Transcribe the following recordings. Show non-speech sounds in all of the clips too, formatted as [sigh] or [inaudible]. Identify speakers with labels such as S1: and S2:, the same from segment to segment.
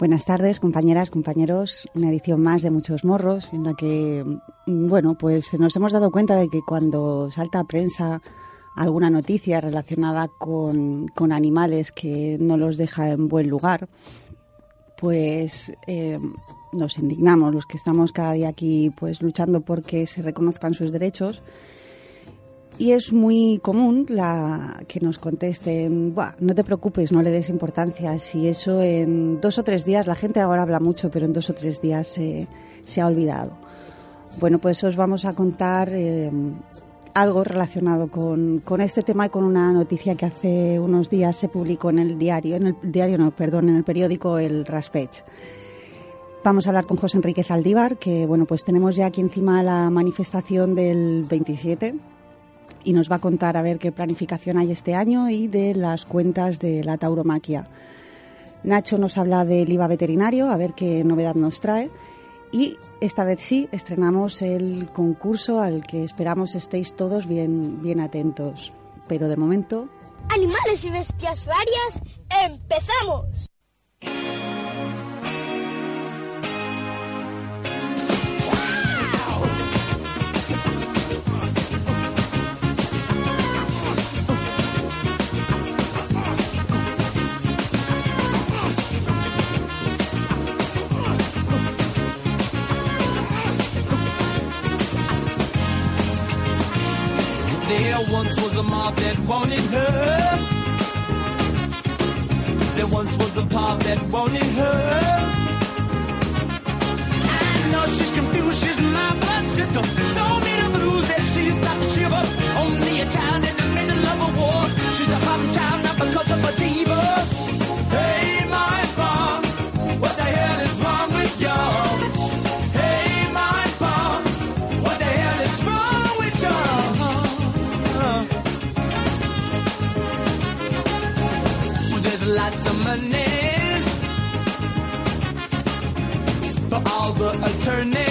S1: Buenas tardes, compañeras, compañeros. Una edición más de Muchos Morros, en la que, mm, bueno, pues nos hemos dado cuenta de que cuando salta a prensa alguna noticia relacionada con, con animales que no los deja en buen lugar, pues eh, nos indignamos, los que estamos cada día aquí pues luchando porque se reconozcan sus derechos y es muy común la que nos contesten, no te preocupes, no le des importancia. Si eso en dos o tres días, la gente ahora habla mucho, pero en dos o tres días se ha olvidado. Bueno, pues os vamos a contar eh, algo relacionado con, con, este tema y con una noticia que hace unos días se publicó en el diario, en el diario no, perdón, en el periódico El Raspech. Vamos a hablar con José Enrique Zaldívar, que bueno, pues tenemos ya aquí encima la manifestación del 27 y nos va a contar a ver qué planificación hay este año y de las cuentas de la tauromaquia. Nacho nos habla del IVA veterinario, a ver qué novedad nos trae. Y esta vez sí, estrenamos el concurso al que esperamos estéis todos bien, bien atentos. Pero de momento...
S2: Animales y bestias varias, empezamos.
S3: There once was a mob that wanted her. There once was a pop that wanted her. I know she's confused, she's my blood sister. Told me the blues that she's got the shiver. Only a child in the middle of a war. She's a pop child not because of a diva. her
S2: name.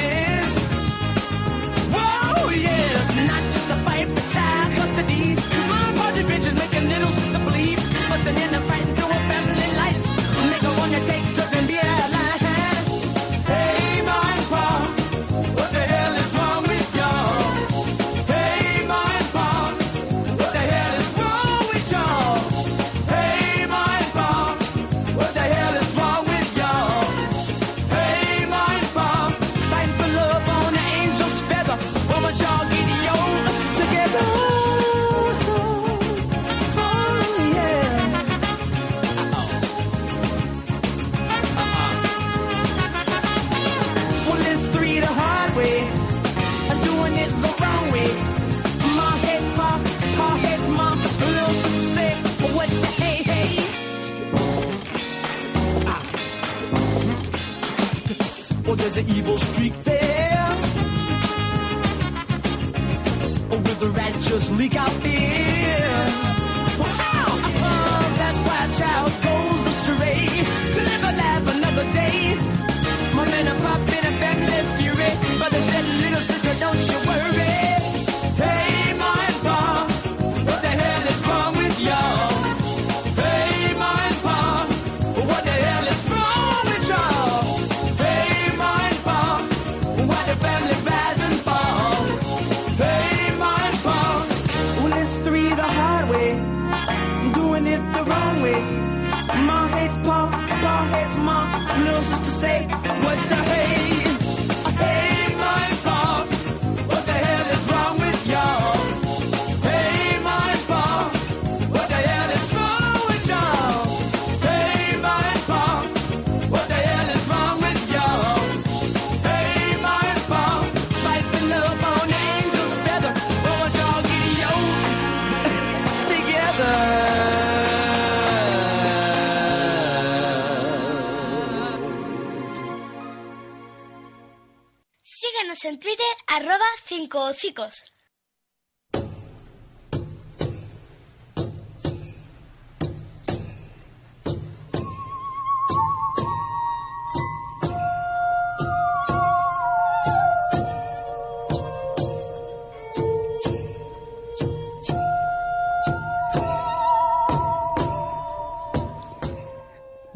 S2: 5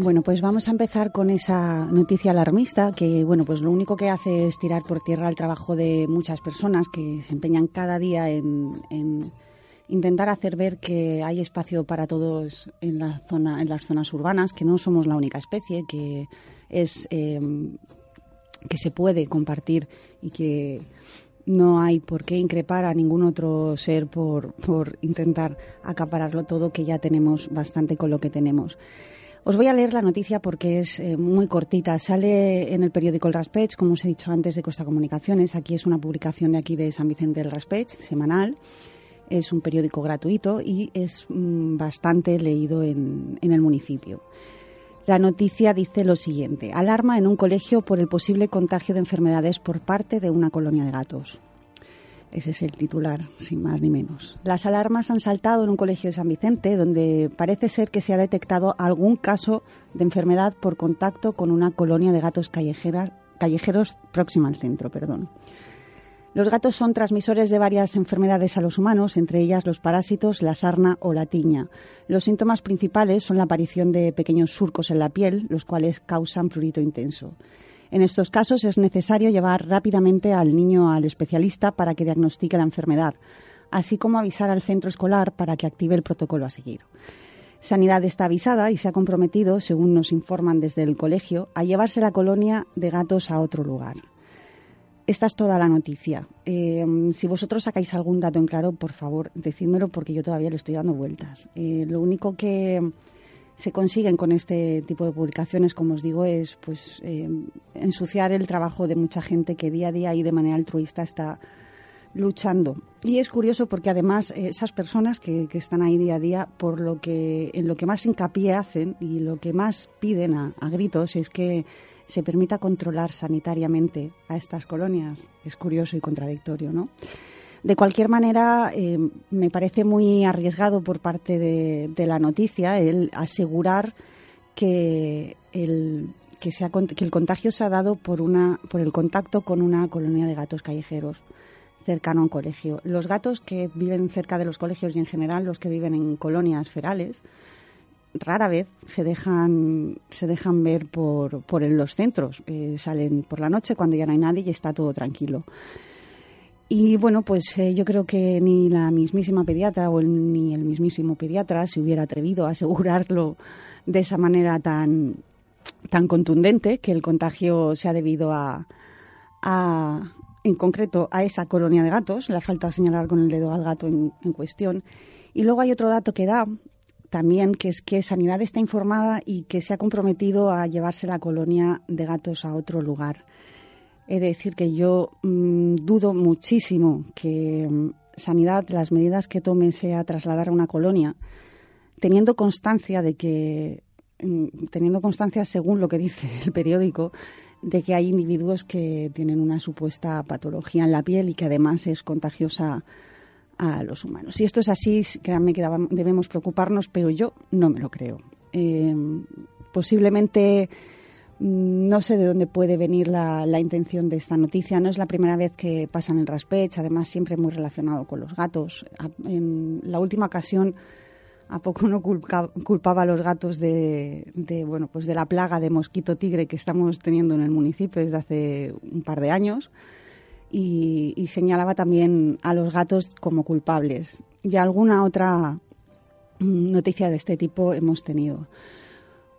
S1: Bueno, pues vamos a empezar con esa noticia alarmista que, bueno, pues lo único que hace es tirar por tierra el trabajo de muchas personas que se empeñan cada día en, en intentar hacer ver que hay espacio para todos en la zona, en las zonas urbanas, que no somos la única especie, que es eh, que se puede compartir y que no hay por qué increpar a ningún otro ser por, por intentar acapararlo todo, que ya tenemos bastante con lo que tenemos. Os voy a leer la noticia porque es eh, muy cortita. Sale en el periódico El Raspech, como os he dicho antes, de Costa Comunicaciones. Aquí es una publicación de aquí de San Vicente del Raspech, semanal. Es un periódico gratuito y es mm, bastante leído en, en el municipio. La noticia dice lo siguiente. Alarma en un colegio por el posible contagio de enfermedades por parte de una colonia de gatos. Ese es el titular, sin más ni menos. Las alarmas han saltado en un colegio de San Vicente, donde parece ser que se ha detectado algún caso de enfermedad por contacto con una colonia de gatos callejeros próxima al centro. Perdón. Los gatos son transmisores de varias enfermedades a los humanos, entre ellas los parásitos, la sarna o la tiña. Los síntomas principales son la aparición de pequeños surcos en la piel, los cuales causan prurito intenso. En estos casos es necesario llevar rápidamente al niño al especialista para que diagnostique la enfermedad, así como avisar al centro escolar para que active el protocolo a seguir. Sanidad está avisada y se ha comprometido, según nos informan desde el colegio, a llevarse la colonia de gatos a otro lugar. Esta es toda la noticia. Eh, si vosotros sacáis algún dato en claro, por favor, decídmelo porque yo todavía le estoy dando vueltas. Eh, lo único que se consiguen con este tipo de publicaciones, como os digo, es pues eh, ensuciar el trabajo de mucha gente que día a día y de manera altruista está luchando. Y es curioso porque además esas personas que, que, están ahí día a día, por lo que en lo que más hincapié hacen y lo que más piden a, a gritos es que se permita controlar sanitariamente a estas colonias. Es curioso y contradictorio, ¿no? De cualquier manera, eh, me parece muy arriesgado por parte de, la noticia el asegurar que el, que, sea, que el contagio se ha dado por, una, por el contacto con una colonia de gatos callejeros cercano a un colegio. Los gatos que viven cerca de los colegios y en general los que viven en colonias ferales rara vez se dejan se dejan ver por, por en los centros. Eh, salen por la noche cuando ya no hay nadie y está todo tranquilo. Y bueno, pues eh, yo creo que ni la mismísima pediatra o el, ni el mismísimo pediatra se hubiera atrevido a asegurarlo de esa manera tan, tan contundente que el contagio se ha debido a, a, en concreto, a esa colonia de gatos. Le falta señalar con el dedo al gato en, en cuestión. Y luego hay otro dato que da también, que es que Sanidad está informada y que se ha comprometido a llevarse la colonia de gatos a otro lugar. He de decir que yo mmm, dudo muchísimo que mmm, Sanidad, las medidas que tome, sea trasladar a una colonia, teniendo constancia de que, mmm, teniendo constancia, según lo que dice el periódico, de que hay individuos que tienen una supuesta patología en la piel y que además es contagiosa a los humanos. Si esto es así, créanme que debemos preocuparnos, pero yo no me lo creo. Eh, posiblemente no sé de dónde puede venir la, intención de esta noticia. No es la primera vez que pasa en el Raspech, además siempre muy relacionado con los gatos. En la última ocasión, a poco no culpa, culpaba a los gatos de, de, bueno, pues de la plaga de mosquito tigre que estamos teniendo en el municipio desde hace un par de años. Y, y señalaba también a los gatos como culpables. Y alguna otra mm, noticia de este tipo hemos tenido.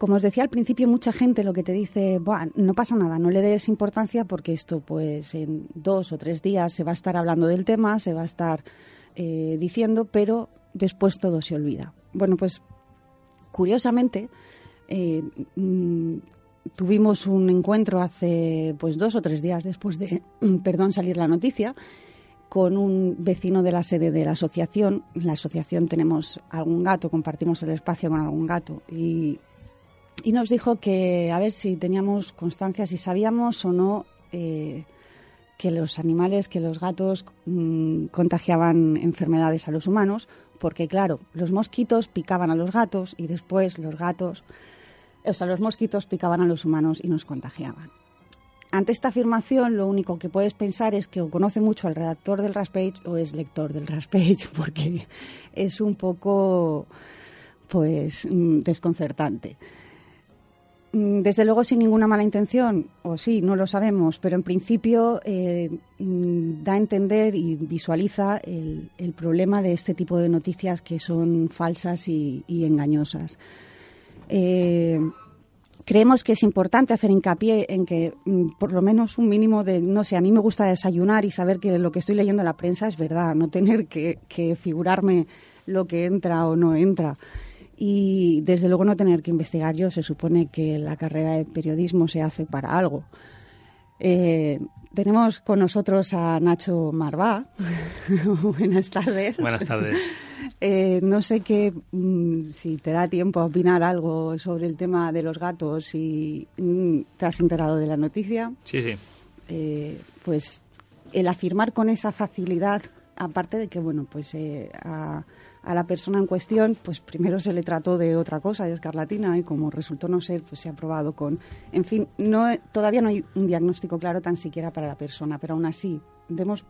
S1: Como os decía al principio, mucha gente lo que te dice, no pasa nada, no le des importancia porque esto, pues en dos o tres días se va a estar hablando del tema, se va a estar eh, diciendo, pero después todo se olvida. Bueno, pues curiosamente, eh, mmm, tuvimos un encuentro hace pues dos o tres días después de, [clears throat] perdón, salir la noticia con un vecino de la sede de la asociación. En la asociación tenemos algún gato, compartimos el espacio con algún gato y y nos dijo que a ver si teníamos constancia, si sabíamos o no eh, que los animales, que los gatos mm, contagiaban enfermedades a los humanos, porque claro, los mosquitos picaban a los gatos y después los gatos, o sea, los mosquitos picaban a los humanos y nos contagiaban. Ante esta afirmación, lo único que puedes pensar es que o conoce mucho al redactor del Raspage o es lector del Raspage, [laughs] porque es un poco, pues, mm, desconcertante. Mm, Desde luego sin ninguna mala intención, o sí, no lo sabemos, pero en principio eh, mm, da a entender y visualiza el, problema de este tipo de noticias que son falsas y, y engañosas. Eh, creemos que es importante hacer hincapié en que mm, por lo menos un mínimo de, no sé, a mí me gusta desayunar y saber que lo que estoy leyendo en la prensa es verdad, no tener que, que figurarme lo que entra o no entra. Y desde luego no tener que investigar yo, se supone que la carrera de periodismo se hace para algo. Eh, tenemos con nosotros a Nacho Marvá. [laughs] Buenas tardes.
S4: Buenas tardes. [laughs]
S1: Eh, no sé qué, mm, si te da tiempo a opinar algo sobre el tema de los gatos y mm, te has enterado de la noticia.
S4: Sí, sí.
S1: Eh, pues el afirmar con esa facilidad, aparte de que, bueno, pues eh, a, a la persona en cuestión, pues primero se le trató de otra cosa, de escarlatina, y como resultó no ser, pues se ha probado con... En fin, no, todavía no hay un diagnóstico claro tan siquiera para la persona, pero aún así, demos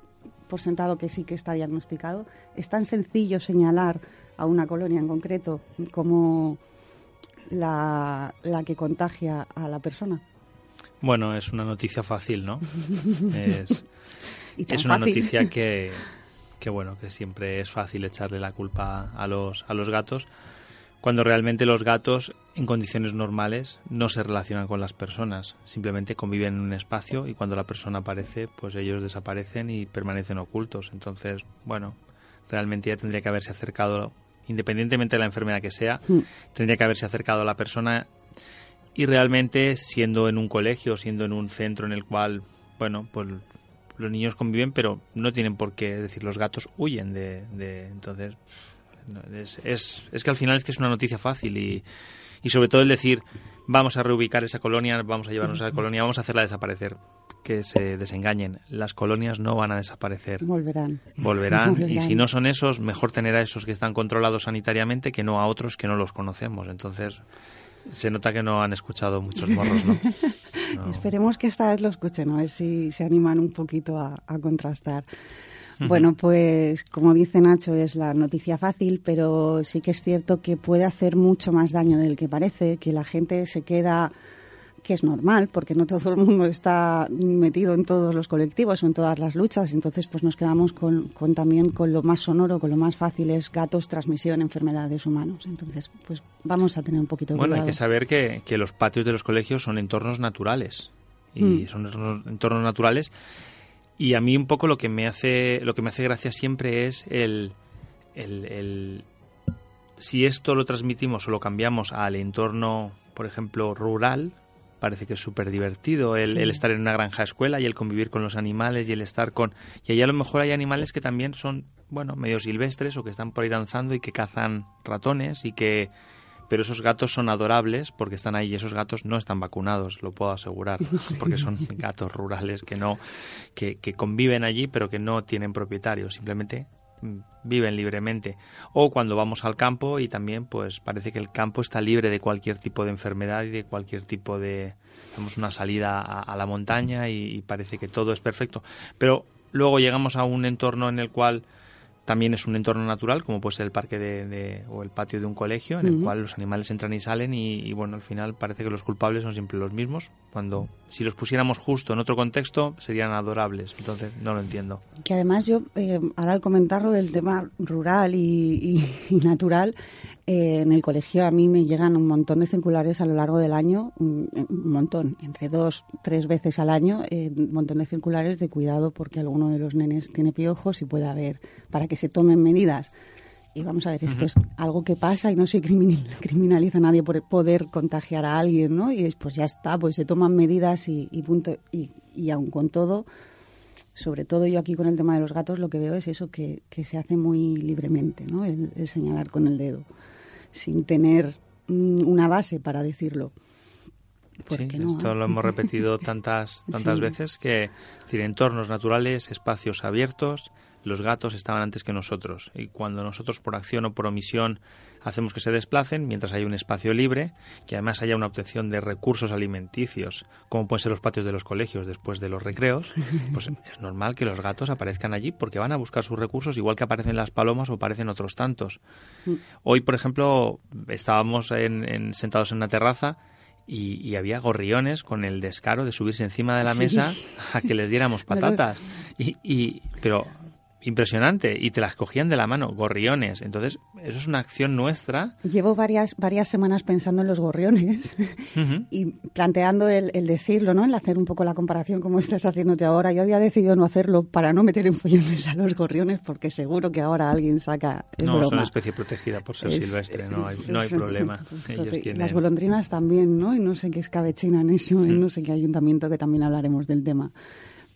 S1: por sentado que sí que está diagnosticado. Es tan sencillo señalar a una colonia en concreto como la, la que contagia a la persona.
S4: Bueno, es una noticia fácil, ¿no? [laughs] es, una
S1: fácil.
S4: noticia que, que, bueno, que siempre es fácil echarle la culpa a los, a los gatos, cuando realmente los gatos, en condiciones normales, no se relacionan con las personas. Simplemente conviven en un espacio y cuando la persona aparece, pues ellos desaparecen y permanecen ocultos. Entonces, bueno, realmente ya tendría que haberse acercado, independientemente de la enfermedad que sea,
S1: Mm.
S4: tendría que haberse acercado a la persona y realmente siendo en un colegio, siendo en un centro en el cual, bueno, pues los niños conviven, pero no tienen por qué, es decir, los gatos huyen de, de- entonces, es, es, es que al final es que es una noticia fácil y, y sobre todo el decir, vamos a reubicar esa colonia, vamos a llevarnos a esa colonia, vamos a hacerla desaparecer, que se desengañen, las colonias no van a desaparecer.
S1: Volverán.
S4: Volverán, [laughs] y
S1: Volverán.
S4: si no son esos, mejor tener a esos que están controlados sanitariamente que no a otros que no los conocemos. Entonces, se nota que no han escuchado muchos morros, ¿no? [laughs] No.
S1: Esperemos que esta vez lo escuchen, a ver si se animan un poquito a, a contrastar. Bueno, pues como dice Nacho, es la noticia fácil, pero sí que es cierto que puede hacer mucho más daño del que parece, que la gente se queda, que es normal, porque no todo el mundo está metido en todos los colectivos o en todas las luchas, entonces pues nos quedamos con, con también con lo más sonoro, con lo más fácil es gatos, transmisión, enfermedades humanos. Entonces, pues vamos a tener un poquito de
S4: Bueno, hay que saber que, que los patios de los colegios son entornos naturales. Y
S1: Mm.
S4: son entornos, entornos naturales. Y a mí un poco lo que me hace, lo que me hace gracia siempre es el, el, el- si esto lo transmitimos o lo cambiamos al entorno, por ejemplo, rural, parece que es súper divertido el,
S1: Sí.
S4: el estar en una granja escuela y el convivir con los animales y el estar con... Y ahí a lo mejor hay animales que también son, bueno, medio silvestres o que están por ahí danzando y que cazan ratones y que... Pero esos gatos son adorables porque están ahí y esos gatos no están vacunados, lo puedo asegurar, [laughs] porque son gatos rurales que no que, que conviven allí pero que no tienen propietarios, simplemente viven libremente. O cuando vamos al campo y también pues parece que el campo está libre de cualquier tipo de enfermedad y de cualquier tipo de tenemos una salida a, la montaña y parece que todo es perfecto. Pero luego llegamos a un entorno en el cual también es un entorno natural, como puede ser el parque de, de- o el patio de un colegio, en el cual los animales entran y salen y, y, bueno, al final parece que los culpables son siempre los mismos, cuando si los pusiéramos justo en otro contexto serían adorables, entonces no lo entiendo.
S1: Que además yo, eh, ahora al comentarlo del tema rural y, y- y natural, eh, en el colegio a mí me llegan un montón de circulares a lo largo del año, un, un montón, entre dos, tres veces al año, eh, un montón de circulares de cuidado porque alguno de los nenes tiene piojos y puede haber, para que se tomen medidas. Y vamos a ver, esto es algo que pasa y no se criminal- [laughs] criminaliza a nadie por poder contagiar a alguien, ¿no? Y después ya está, pues se toman medidas y, y punto. Y, y aun con todo, sobre todo yo aquí con el tema de los gatos lo que veo es eso, que, que se hace muy libremente, ¿no? El, el señalar con el dedo, sin tener mm, una base para decirlo. ¿Por
S4: Sí,
S1: no?
S4: esto
S1: eh?
S4: lo hemos repetido [laughs] tantas, tantas
S1: Sí.
S4: veces que, es decir, entornos naturales, espacios abiertos, los gatos estaban antes que nosotros. Y cuando nosotros, por acción o por omisión, hacemos que se desplacen, mientras hay un espacio libre, que además haya una obtención de recursos alimenticios, como pueden ser los patios de los colegios después de los recreos, pues [laughs] es normal que los gatos aparezcan allí porque van a buscar sus recursos, igual que aparecen las palomas o aparecen otros tantos. Hoy, por ejemplo, estábamos en- en- sentados en una terraza y, y había gorriones con el descaro de subirse encima de la
S1: Sí.
S4: mesa [laughs] a que les diéramos patatas. Y, y- pero impresionante. Y te las cogían de la mano, gorriones. Entonces, eso es una acción nuestra.
S1: Llevo varias, varias semanas pensando en los gorriones [laughs] y planteando el, el decirlo, ¿no? El hacer un poco la comparación como estás haciéndote ahora. Yo había decidido no hacerlo para no meter en follones a los gorriones porque seguro que ahora alguien saca
S4: No, son
S1: broma.
S4: especie protegida por ser
S1: Es-
S4: silvestre, no [laughs] hay, no hay problema. Ellos
S1: Las
S4: tienen...
S1: golondrinas también, ¿no? Y no sé qué escabechina en eso, en no sé qué ayuntamiento que también hablaremos del tema.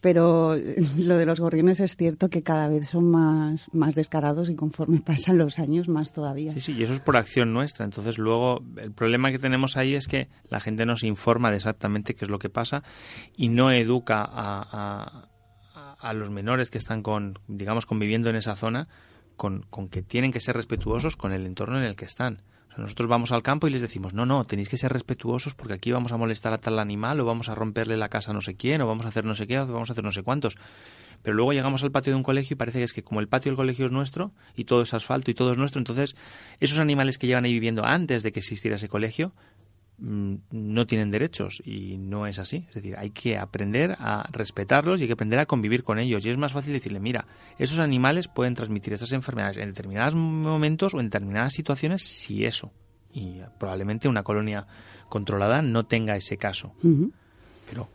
S1: Pero [laughs] lo de los gorriones es cierto que cada vez son más, más descarados y conforme [laughs] pasan los años más todavía.
S4: Sí, sí, y eso es por acción nuestra. Entonces, luego, el problema que tenemos ahí es que la gente no se informa de exactamente qué es lo que pasa y no educa a, a- a los menores que están con, digamos, conviviendo en esa zona con, con que tienen que ser respetuosos con el entorno en el que están. Nosotros vamos al campo y les decimos, no, no, tenéis que ser respetuosos porque aquí vamos a molestar a tal animal o vamos a romperle la casa a no sé quién o vamos a hacer no sé qué o vamos a hacer no sé cuántos. Pero luego llegamos al patio de un colegio y parece que es que como el patio del colegio es nuestro y todo es asfalto y todo es nuestro, entonces esos animales que llevan ahí viviendo antes de que existiera ese colegio no tienen derechos y no es así. Es decir, hay que aprender a respetarlos y hay que aprender a convivir con ellos. Y es más fácil decirle, mira, esos animales pueden transmitir estas enfermedades en determinados momentos o en determinadas situaciones si eso. Y probablemente una colonia controlada no tenga ese caso. Pero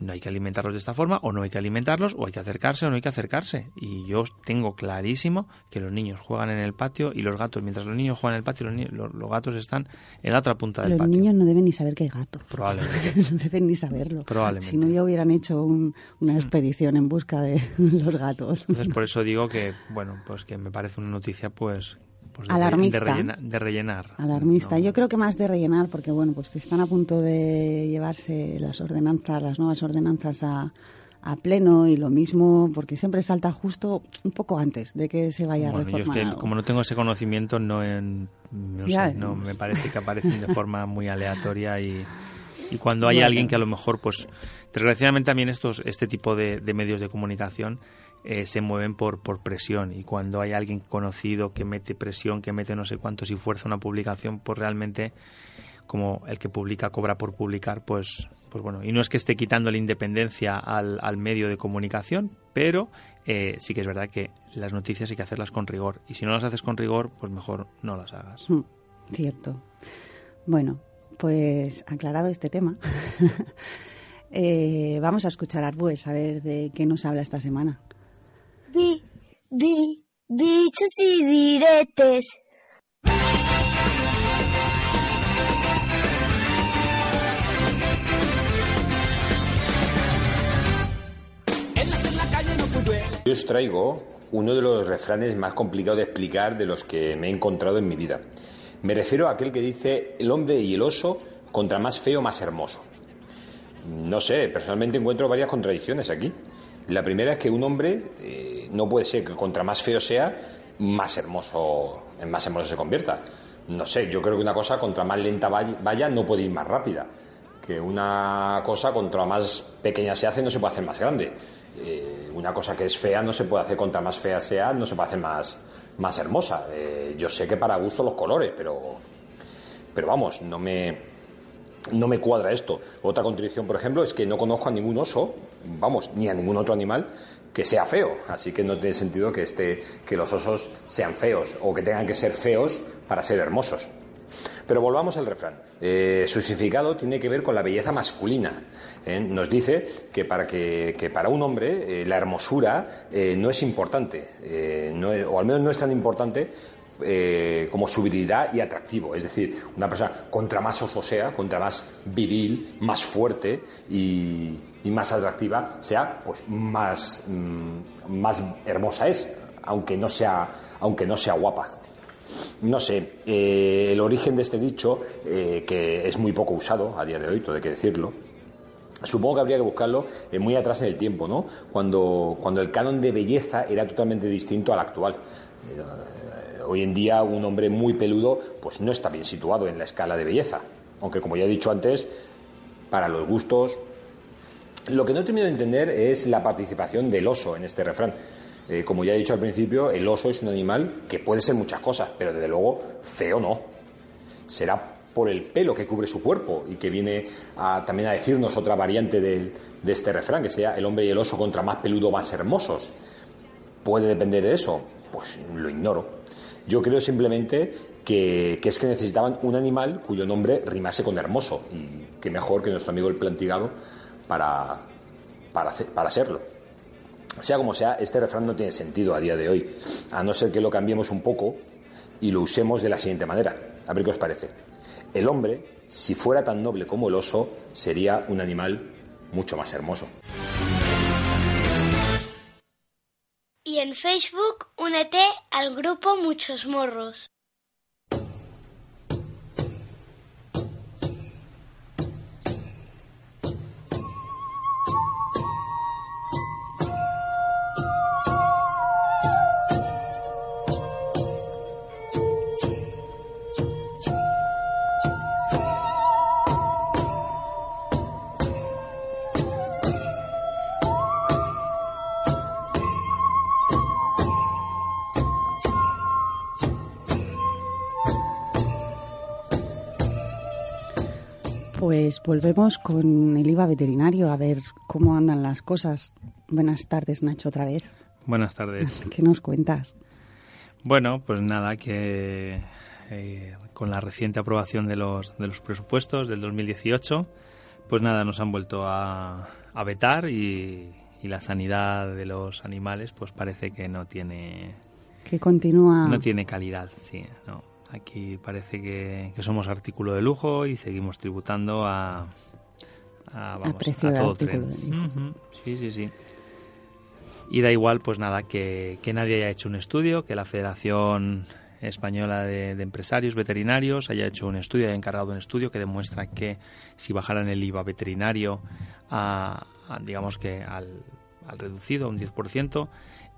S4: no hay que alimentarlos de esta forma, o no hay que alimentarlos, o hay que acercarse, o no hay que acercarse. Y yo tengo clarísimo que los niños juegan en el patio y los gatos, mientras los niños juegan en el patio, los, los- los gatos están en la otra punta del
S1: Los
S4: patio.
S1: niños no deben ni saber que hay gatos.
S4: Probablemente. [laughs]
S1: no deben ni saberlo.
S4: Probablemente.
S1: Si no, ya hubieran hecho un- una expedición en busca de [laughs] los gatos.
S4: Entonces, por eso digo que, bueno, pues que me parece una noticia, pues, pues de,
S1: Alarmista.
S4: de rellena- de rellenar.
S1: Alarmista.
S4: No.
S1: Yo creo que más de rellenar, porque bueno, pues están a punto de llevarse las ordenanzas, las nuevas ordenanzas a, a pleno y lo mismo, porque siempre salta justo un poco antes de que se vaya a
S4: Bueno, yo es
S1: reformar.
S4: que como no tengo ese conocimiento, no, en, no, sé, me parece que aparecen de forma muy aleatoria y, y cuando hay
S1: Bueno.
S4: alguien que a lo mejor, pues, desgraciadamente también estos, este tipo de, de medios de comunicación eh, se mueven por, por presión y cuando hay alguien conocido que mete presión, que mete no sé cuántos y fuerza una publicación, pues realmente como el que publica cobra por publicar, pues, pues bueno, y no es que esté quitando la independencia al, al medio de comunicación, pero eh, sí que es verdad que las noticias hay que hacerlas con rigor, y si no las haces con rigor, pues mejor no las hagas.
S1: Mm, Cierto. Bueno, pues aclarado este tema, [laughs] eh, vamos a escuchar a Arbues a ver de qué nos habla esta semana.
S2: Bi, bi, bichos y diretes.
S5: Yo os traigo uno de los refranes más complicados de explicar de los que me he encontrado en mi vida. Me refiero a aquel que dice el hombre y el oso contra más feo, más hermoso. No sé, personalmente encuentro varias contradicciones aquí. La primera es que un hombre eh, no puede ser que contra más feo sea, más hermoso, más hermoso se convierta. No sé, yo creo que una cosa contra más lenta vay- vaya no puede ir más rápida. Que una cosa contra más pequeña se hace no se puede hacer más grande. Eh, una cosa que es fea no se puede hacer contra más fea sea, no se puede hacer más, más hermosa. Eh, yo sé que para gusto los colores, pero, pero vamos, no me, no me cuadra esto. Otra contradicción, por ejemplo, es que no conozco a ningún oso, vamos, ni a ningún otro animal que sea feo. Así que no tiene sentido que, este, que los osos sean feos o que tengan que ser feos para ser hermosos. Pero volvamos al refrán. Eh, su significado tiene que ver con la belleza masculina. ¿eh? Nos dice que para, que, para un hombre eh, la hermosura no es importante, no o al menos no es tan importante como su virilidad y atractivo. Es decir, una persona contra más oso sea, contra más viril, más fuerte y, y más atractiva sea, pues más, mm, más hermosa es, aunque no sea, aunque no sea guapa. No sé, eh, el origen de este dicho, eh, que es muy poco usado a día de hoy, todo hay que decirlo, Supongo que habría que buscarlo eh, muy atrás en el tiempo, ¿no? Cuando, cuando el canon de belleza era totalmente distinto al actual. Hoy en día un hombre muy peludo pues no está bien situado en la escala de belleza. Aunque como ya he dicho antes, para los gustos... Lo que no he terminado de entender es la participación del oso en este refrán. Eh, como ya he dicho al principio, el oso es un animal que puede ser muchas cosas, pero desde luego feo no. Será por el pelo que cubre su cuerpo y que viene también a decirnos otra variante de, este refrán, que sea el hombre y el oso contra más peludo más hermosos. ¿Puede depender de eso? Pues lo ignoro. Yo creo simplemente que, que es que necesitaban un animal cuyo nombre rimase con hermoso y que mejor que nuestro amigo el plantigado para, para, para serlo. Sea como sea, este refrán no tiene sentido a día de hoy, a no ser que lo cambiemos un poco y lo usemos de la siguiente manera. A ver qué os parece. El hombre, si fuera tan noble como el oso, sería un animal mucho más hermoso.
S2: Y en Facebook únete al grupo Muchos Morros.
S1: Pues volvemos con el IVA veterinario a ver cómo andan las cosas. Buenas tardes, Nacho, otra vez.
S4: Buenas tardes. [laughs]
S1: ¿Qué nos cuentas?
S4: Bueno, pues nada, que eh, con la reciente aprobación de los, de los presupuestos del 2018, pues nada, nos han vuelto a, a vetar y, y la sanidad de los animales pues parece que no tiene,
S1: Que continúa.
S4: no tiene calidad, sí, no. Aquí parece que, que somos artículo de lujo y seguimos tributando a, a, vamos,
S1: precio
S4: a
S1: de
S4: todo tren. Sí, sí, sí. Y da igual, pues nada, que, que nadie haya hecho un estudio, que la Federación Española de, de Empresarios Veterinarios haya hecho un estudio, haya encargado un estudio que demuestra que si bajaran el IVA veterinario a, a, digamos que al, al reducido, a un 10%,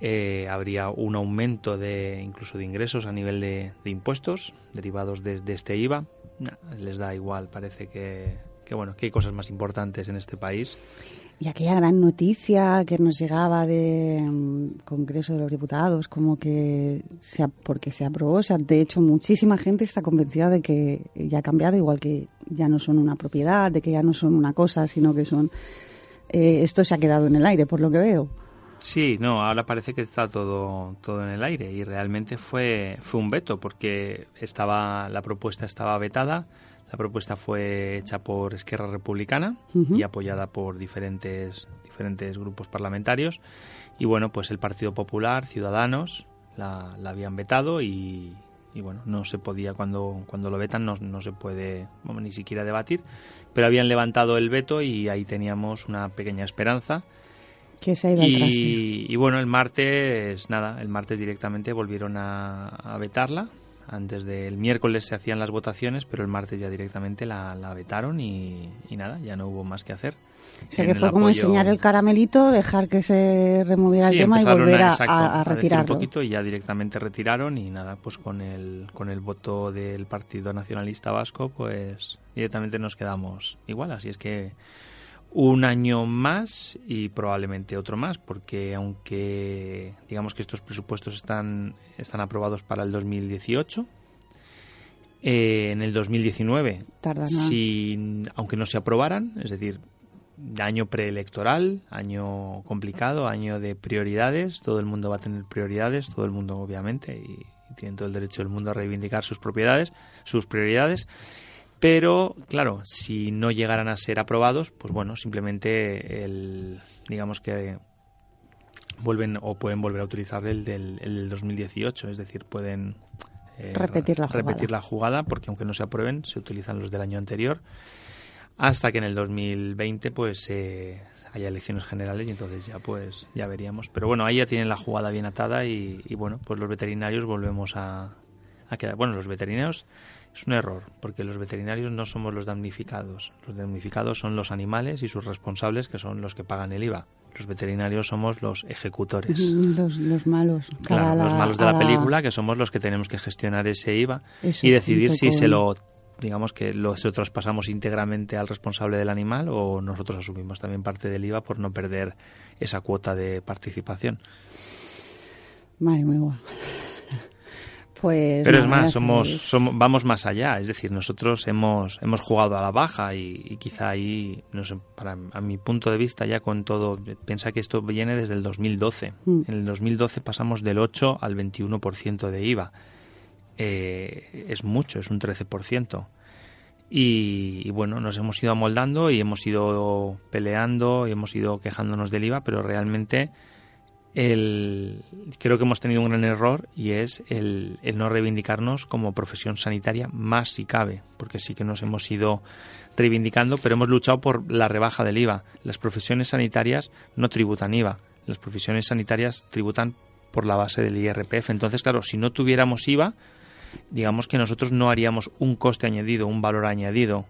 S4: eh, habría un aumento de incluso de ingresos a nivel de, impuestos derivados de, este IVA. Les da igual, parece que, bueno, que hay cosas más importantes en este país.
S1: Y aquella gran noticia que nos llegaba de mm, Congreso de los Diputados, como que se, porque se aprobó, o sea, de hecho muchísima gente está convencida de que ya ha cambiado, igual que ya no son una propiedad, de que ya no son una cosa, sino que son... eh, esto se ha quedado en el aire, por lo que veo.
S4: Sí, no, ahora parece que está todo, todo en el aire y realmente fue, fue un veto porque estaba, la propuesta estaba vetada, la propuesta fue hecha por Esquerra Republicana y apoyada por diferentes, diferentes grupos parlamentarios y bueno, pues el Partido Popular, Ciudadanos, la, la habían vetado y, y bueno, no se podía, cuando, cuando lo vetan no, no se puede ni siquiera debatir, pero habían levantado el veto y ahí teníamos una pequeña esperanza.
S1: Que se ha ido.
S4: Y, y bueno, el martes, nada, el martes directamente volvieron a, a vetarla. Antes del miércoles se hacían las votaciones, pero el martes ya directamente la, la vetaron y, y nada, ya no hubo más que hacer.
S1: O sea,
S4: En
S1: que fue como
S4: apoyo-
S1: enseñar el caramelito, dejar que se removiera
S4: Sí,
S1: el tema y volver a,
S4: exacto,
S1: a- a retirarlo.
S4: un poquito y ya directamente retiraron y nada, pues con el, con el voto del Partido Nacionalista Vasco, pues directamente nos quedamos igual. Así es que un año más y probablemente otro más, porque aunque digamos que estos presupuestos están, están aprobados para el 2018, eh, en el 2019,
S1: Tarda nada.
S4: si, aunque no se aprobaran, es decir, año preelectoral, año complicado, año de prioridades, todo el mundo va a tener prioridades, todo el mundo obviamente, y, y tienen todo el derecho del mundo a reivindicar sus propiedades, sus prioridades. Pero, claro, si no llegaran a ser aprobados, pues bueno, simplemente el, digamos que vuelven o pueden volver a utilizar el del, el del 2018, es decir, pueden eh,
S1: Repetir la jugada.
S4: repetir la jugada, porque aunque no se aprueben, se utilizan los del año anterior, hasta que en el 2020 pues eh, haya elecciones generales y entonces ya pues ya veríamos. Pero bueno, ahí ya tienen la jugada bien atada y, y bueno, pues los veterinarios volvemos a, a ha quedado. Bueno, los veterinarios es un error, porque los veterinarios no somos los damnificados. Los damnificados son los animales y sus responsables, que son los que pagan el IVA. Los veterinarios somos los ejecutores.
S1: Los, los malos.
S4: Claro, los malos de la película, que somos los que tenemos que gestionar ese IVA
S1: Eso,
S4: y decidir si se lo digamos que lo se lo traspasamos íntegramente al responsable del animal o nosotros asumimos también parte del IVA por no perder esa cuota de participación.
S1: Madre mía. Pues
S4: Pero es más, somos,
S1: sabéis.
S4: somos, vamos más allá. Es decir, nosotros hemos, hemos jugado a la baja y, y quizá ahí, no sé, para, a mi punto de vista, ya con todo, piensa que esto viene desde el 2012.
S1: Mm.
S4: En el 2012 pasamos del 8 al 21% de IVA. Eh, es mucho, es un 13%. Y, y bueno, nos hemos ido amoldando y hemos ido peleando y hemos ido quejándonos del IVA, pero realmente el, creo que hemos tenido un gran error y es el, el no reivindicarnos como profesión sanitaria más si cabe, porque sí que nos hemos ido reivindicando, pero hemos luchado por la rebaja del IVA. Las profesiones sanitarias no tributan IVA, las profesiones sanitarias tributan por la base del IRPF. Entonces, claro, si no tuviéramos IVA, digamos que nosotros no haríamos un coste añadido, un valor añadido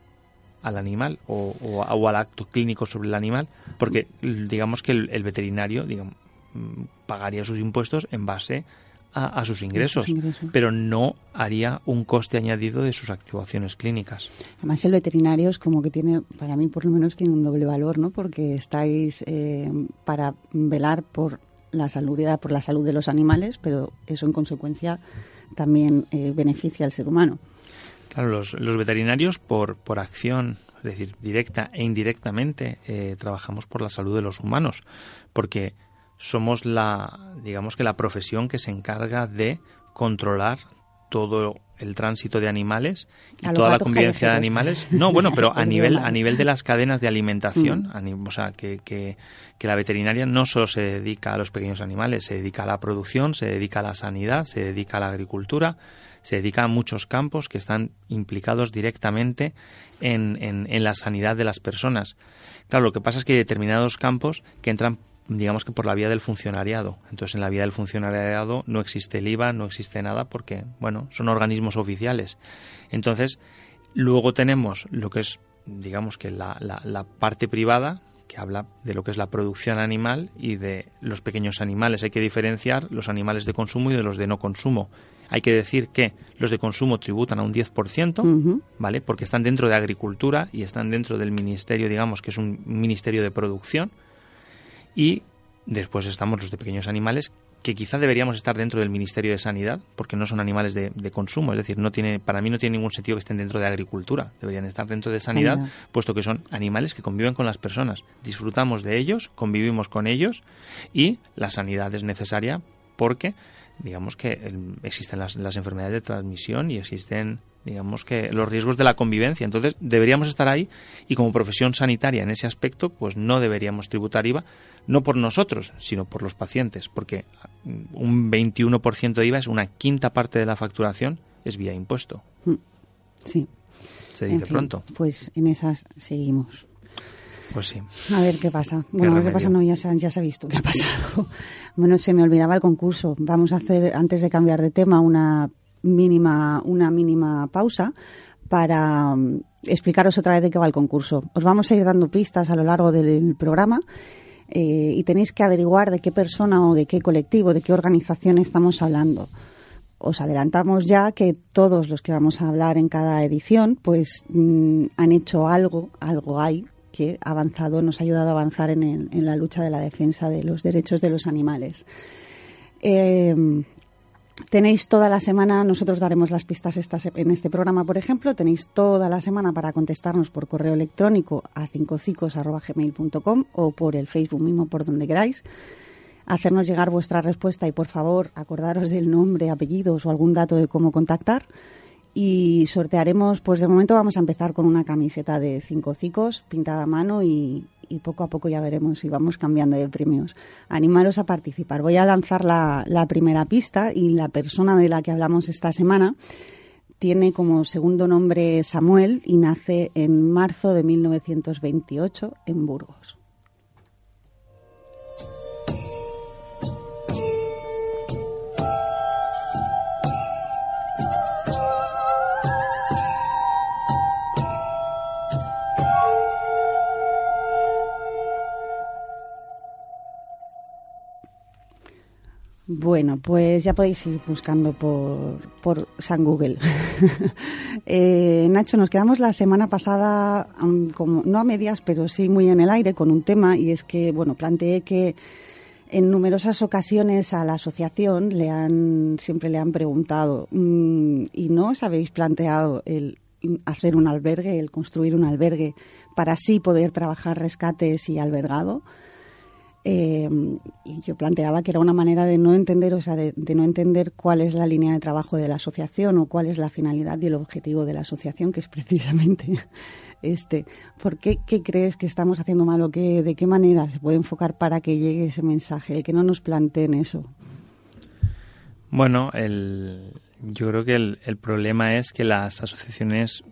S4: al animal o, o- o al acto clínico sobre el animal, porque digamos que el, veterinario digamos, pagaría sus impuestos en base a, a sus ingresos,
S1: ingresos.
S4: pero no haría un coste añadido de sus actuaciones clínicas.
S1: Además, el veterinario es como que tiene, para mí por lo menos, tiene un doble valor, ¿no? Porque estáis eh, para velar por la salubridad, por la salud de los animales, pero eso en consecuencia también eh, beneficia al ser humano.
S4: Claro, los, los veterinarios por, por acción, es decir, directa e indirectamente, eh, trabajamos por la salud de los humanos, porque somos la, digamos que la profesión que se encarga de controlar todo el tránsito de animales y toda la convivencia de animales. No, bueno, pero [laughs] a
S1: digo
S4: nivel a nivel de las cadenas de alimentación,
S1: Mm.
S4: o sea, que, que, que la veterinaria no solo se dedica a los pequeños animales, se dedica a la producción, se dedica a la sanidad, se dedica a la agricultura, se dedica a muchos campos que están implicados directamente en, en, en la sanidad de las personas. Claro, lo que pasa es que hay determinados campos que entran digamos que por la vía del funcionariado. Entonces, en la vía del funcionariado no existe el IVA, no existe nada porque, bueno, son organismos oficiales. Entonces, luego tenemos lo que es, digamos que la, la, la parte privada, que habla de lo que es la producción animal y de los pequeños animales. Hay que diferenciar los animales de consumo y de los de no consumo. Hay que decir que los de consumo tributan a un 10%,
S1: Ujú.
S4: ¿vale? Porque están dentro de agricultura y están dentro del ministerio, digamos, que es un ministerio de producción. Y después estamos los de pequeños animales que quizá deberíamos estar dentro del Ministerio de Sanidad, porque no son animales de, de consumo, es decir, no tiene, para mí no tiene ningún sentido que estén dentro de agricultura, deberían estar dentro de sanidad, puesto que son animales que conviven con las personas, disfrutamos de ellos, convivimos con ellos y la sanidad es necesaria porque digamos que el- existen las, las enfermedades de transmisión y existen digamos que los riesgos de la convivencia. Entonces, deberíamos estar ahí y como profesión sanitaria en ese aspecto, pues no deberíamos tributar IVA, no por nosotros, sino por los pacientes, porque mm, un 21% de IVA es una quinta parte de la facturación, es vía impuesto.
S1: Sí.
S4: Se
S1: En
S4: dice
S1: fin,
S4: pronto.
S1: Pues en esas seguimos.
S4: Pues sí.
S1: A ver qué pasa. Bueno, a ver qué pasa, no, ya se, ya se ha visto qué ha pasado. [laughs] Bueno, se me olvidaba el concurso. Vamos a hacer, antes de cambiar de tema, una mínima, una mínima pausa para mm, explicaros otra vez de qué va el concurso. Os vamos a ir dando pistas a lo largo del programa eh, y tenéis que averiguar de qué persona o de qué colectivo, de qué organización estamos hablando. Os adelantamos ya que todos los que vamos a hablar en cada edición, pues mm, han hecho algo, algo hay que ha avanzado, nos ha ayudado a avanzar en, la lucha de la defensa de los derechos de los animales. Eh, Tenéis toda la semana, nosotros daremos las pistas en este programa, por ejemplo, tenéis toda la semana para contestarnos por correo electrónico a cincocicos.gmail.com o por el Facebook mismo, por donde queráis. Hacernos llegar vuestra respuesta y, por favor, acordaros del nombre, apellidos o algún dato de cómo contactar. Y sortearemos, pues de momento vamos a empezar con una camiseta de cinco cicos pintada a mano y, y poco a poco ya veremos si vamos cambiando de premios. Animaros a participar. Voy a lanzar la, la primera pista y la persona de la que hablamos esta semana tiene como segundo nombre Samuel y nace en marzo de 1928 en Burgos. Bueno, pues ya podéis ir buscando por, por San Google. [laughs] eh, Nacho, nos quedamos la semana pasada, um, como, no a medias, pero sí muy en el aire con un tema, y es que, bueno, planteé que en numerosas ocasiones a la asociación le han, siempre le han preguntado, mm, ¿y no os habéis planteado el hacer un albergue, el construir un albergue para así poder trabajar rescates y albergado? Eh, y yo planteaba que era una manera de no entender, o sea, de, no entender cuál es la línea de trabajo de la asociación o cuál es la finalidad y el objetivo de la asociación, que es precisamente [laughs] este. ¿Por qué, crees que estamos haciendo mal o qué, de qué manera se puede enfocar para que llegue ese mensaje, el que no nos planteen eso?
S4: Bueno, yo creo que el, el problema es que las asociaciones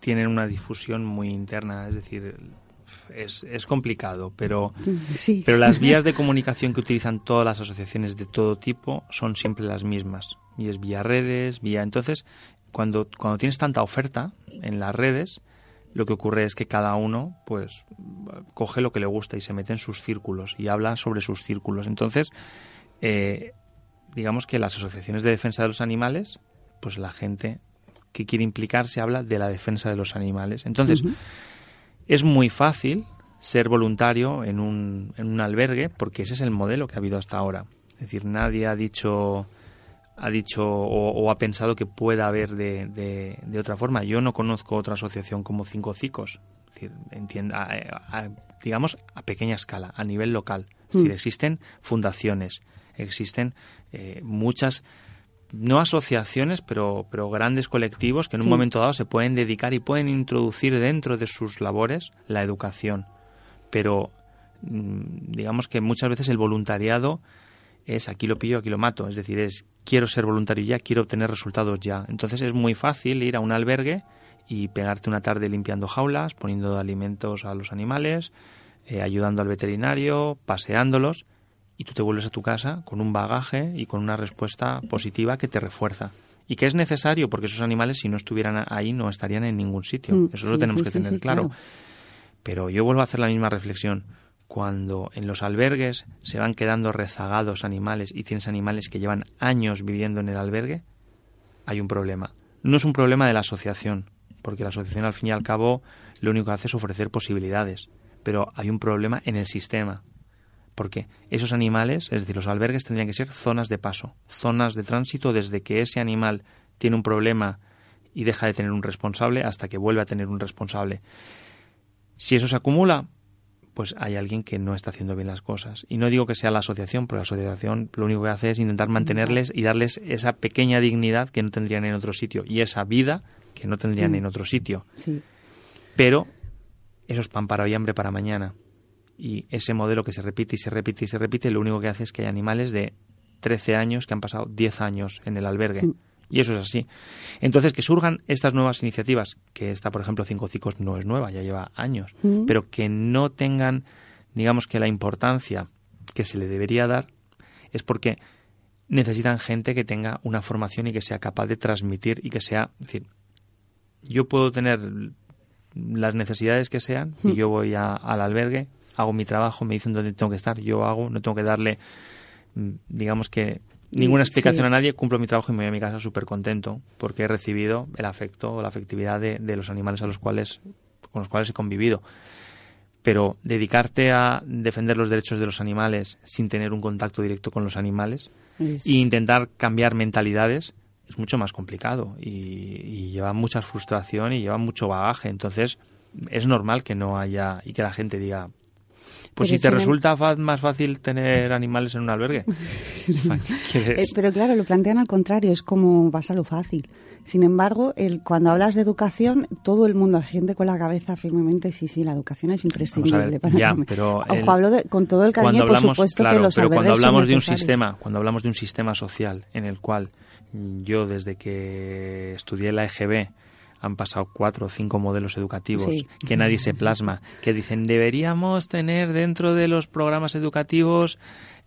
S4: tienen una difusión muy interna, es decir, es, es, complicado, pero,
S1: sí.
S4: pero las vías de comunicación que utilizan todas las asociaciones de todo tipo son siempre las mismas. Y es vía redes, vía... Entonces, cuando, cuando tienes tanta oferta en las redes, lo que ocurre es que cada uno pues coge lo que le gusta y se mete en sus círculos y habla sobre sus círculos. Entonces, eh, digamos que las asociaciones de defensa de los animales, pues la gente que quiere implicarse habla de la defensa de los animales. Entonces, uh -huh. Es muy fácil ser voluntario en un, en un albergue porque ese es el modelo que ha habido hasta ahora. Es decir, nadie ha dicho ha dicho o, o, ha pensado que pueda haber de, de, de, otra forma. Yo no conozco otra asociación como Cinco Cicos, es decir, entienda, a, a, digamos a pequeña escala, a nivel local. Es decir, existen fundaciones, existen eh, muchas, no asociaciones, pero, pero grandes colectivos que en sí. un momento dado se pueden dedicar y pueden introducir dentro de sus labores la educación. Pero mm, digamos que muchas veces el voluntariado es aquí lo pillo, aquí lo mato. Es decir, es quiero ser voluntario ya, quiero obtener resultados ya. Entonces es muy fácil ir a un albergue y pegarte una tarde limpiando jaulas, poniendo alimentos a los animales, eh, ayudando al veterinario, paseándolos, y tú te vuelves a tu casa con un bagaje y con una respuesta positiva que te refuerza. Y que es necesario, porque esos animales, si no estuvieran ahí, no estarían en ningún sitio. Mm, Eso sí, lo tenemos sí, que tener claro. claro. Pero yo vuelvo a hacer la misma reflexión cuando en los albergues se van quedando rezagados animales y tienes animales que llevan años viviendo en el albergue, hay un problema. No es un problema de la asociación, porque la asociación al fin y al cabo lo único que hace es ofrecer posibilidades, pero hay un problema en el sistema, porque esos animales, es decir, los albergues tendrían que ser zonas de paso, zonas de tránsito desde que ese animal tiene un problema y deja de tener un responsable hasta que vuelve a tener un responsable. Si eso se acumula, pues hay alguien que no está haciendo bien las cosas. Y no digo que sea la asociación, porque la asociación lo único que hace es intentar mantenerles y darles esa pequeña dignidad que no tendrían en otro sitio y esa vida que no tendrían mm. en otro sitio.
S1: Sí.
S4: Pero eso es pan para hoy, hambre para mañana. Y ese modelo que se repite y se repite y se repite, lo único que hace es que hay animales de 13 años que han pasado 10 años en el albergue. Mm. Y eso es así. Entonces, que surjan estas nuevas iniciativas, que esta, por ejemplo, Cinco Cicos no es nueva, ya lleva años, mm. pero que no tengan, digamos que la importancia que se le debería dar, es porque necesitan gente que tenga una formación y que sea capaz de transmitir y que sea, es decir, yo puedo tener las necesidades que sean mm. y yo voy a, al albergue, hago mi trabajo, me dicen dónde tengo que estar, yo hago, no tengo que darle, mm, digamos que ninguna explicación sí. a nadie, cumplo mi trabajo y me voy a mi casa súper contento porque he recibido el afecto o la afectividad de, de, los animales a los cuales, con los cuales he convivido. Pero dedicarte a defender los derechos de los animales sin tener un contacto directo con los animales es... e intentar cambiar mentalidades es mucho más complicado y, y lleva mucha frustración y lleva mucho bagaje. Entonces es normal que no haya y que la gente diga, pues pero si te resulta más fácil tener animales en un albergue. [laughs]
S1: eh, pero claro, lo plantean al contrario, es como vas a lo fácil. Sin embargo, el, cuando hablas de educación, todo el mundo asiente con la cabeza firmemente, sí, sí, la educación es imprescindible.
S4: Ver, para ya, pero
S1: Ojo, el, hablo de, con todo el cariño,
S4: hablamos,
S1: por supuesto,
S4: claro,
S1: que los
S4: pero cuando hablamos de un sistema, cuando hablamos de un sistema social en el cual yo desde que estudié la EGB han pasado cuatro o cinco modelos educativos
S1: sí.
S4: que nadie se plasma, que dicen deberíamos tener dentro de los programas educativos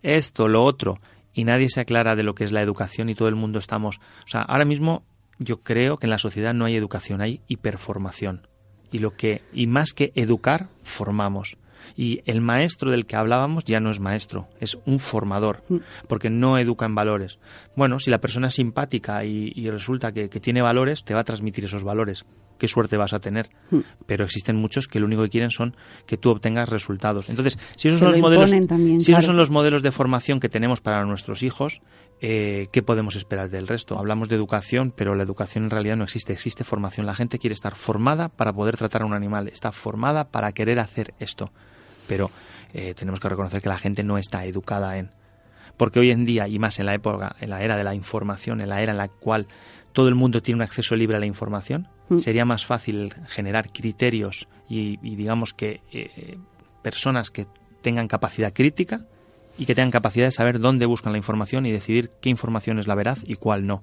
S4: esto, lo otro, y nadie se aclara de lo que es la educación y todo el mundo estamos, o sea, ahora mismo yo creo que en la sociedad no hay educación, hay hiperformación. y lo que y más que educar formamos y el maestro del que hablábamos ya no es maestro, es un formador,
S1: Mm.
S4: porque no educa en valores. Bueno, si la persona es simpática y, y resulta que, que tiene valores, te va a transmitir esos valores. Qué suerte vas a tener.
S1: Mm.
S4: Pero existen muchos que lo único que quieren son que tú obtengas resultados. Entonces, si esos
S1: Se
S4: son
S1: lo
S4: los modelos,
S1: también,
S4: si esos son los modelos de formación que tenemos para nuestros hijos, eh, ¿qué podemos esperar del resto? Hablamos de educación, pero la educación en realidad no existe. Existe formación. La gente quiere estar formada para poder tratar a un animal. Está formada para querer hacer esto. Pero eh, tenemos que reconocer que la gente no está educada en. Porque hoy en día, y más en la época, en la era de la información, en la era en la cual todo el mundo tiene un acceso libre a la información,
S1: Mm.
S4: sería más fácil generar criterios y, y digamos que eh, personas que tengan capacidad crítica y que tengan capacidad de saber dónde buscan la información y decidir qué información es la veraz y cuál no.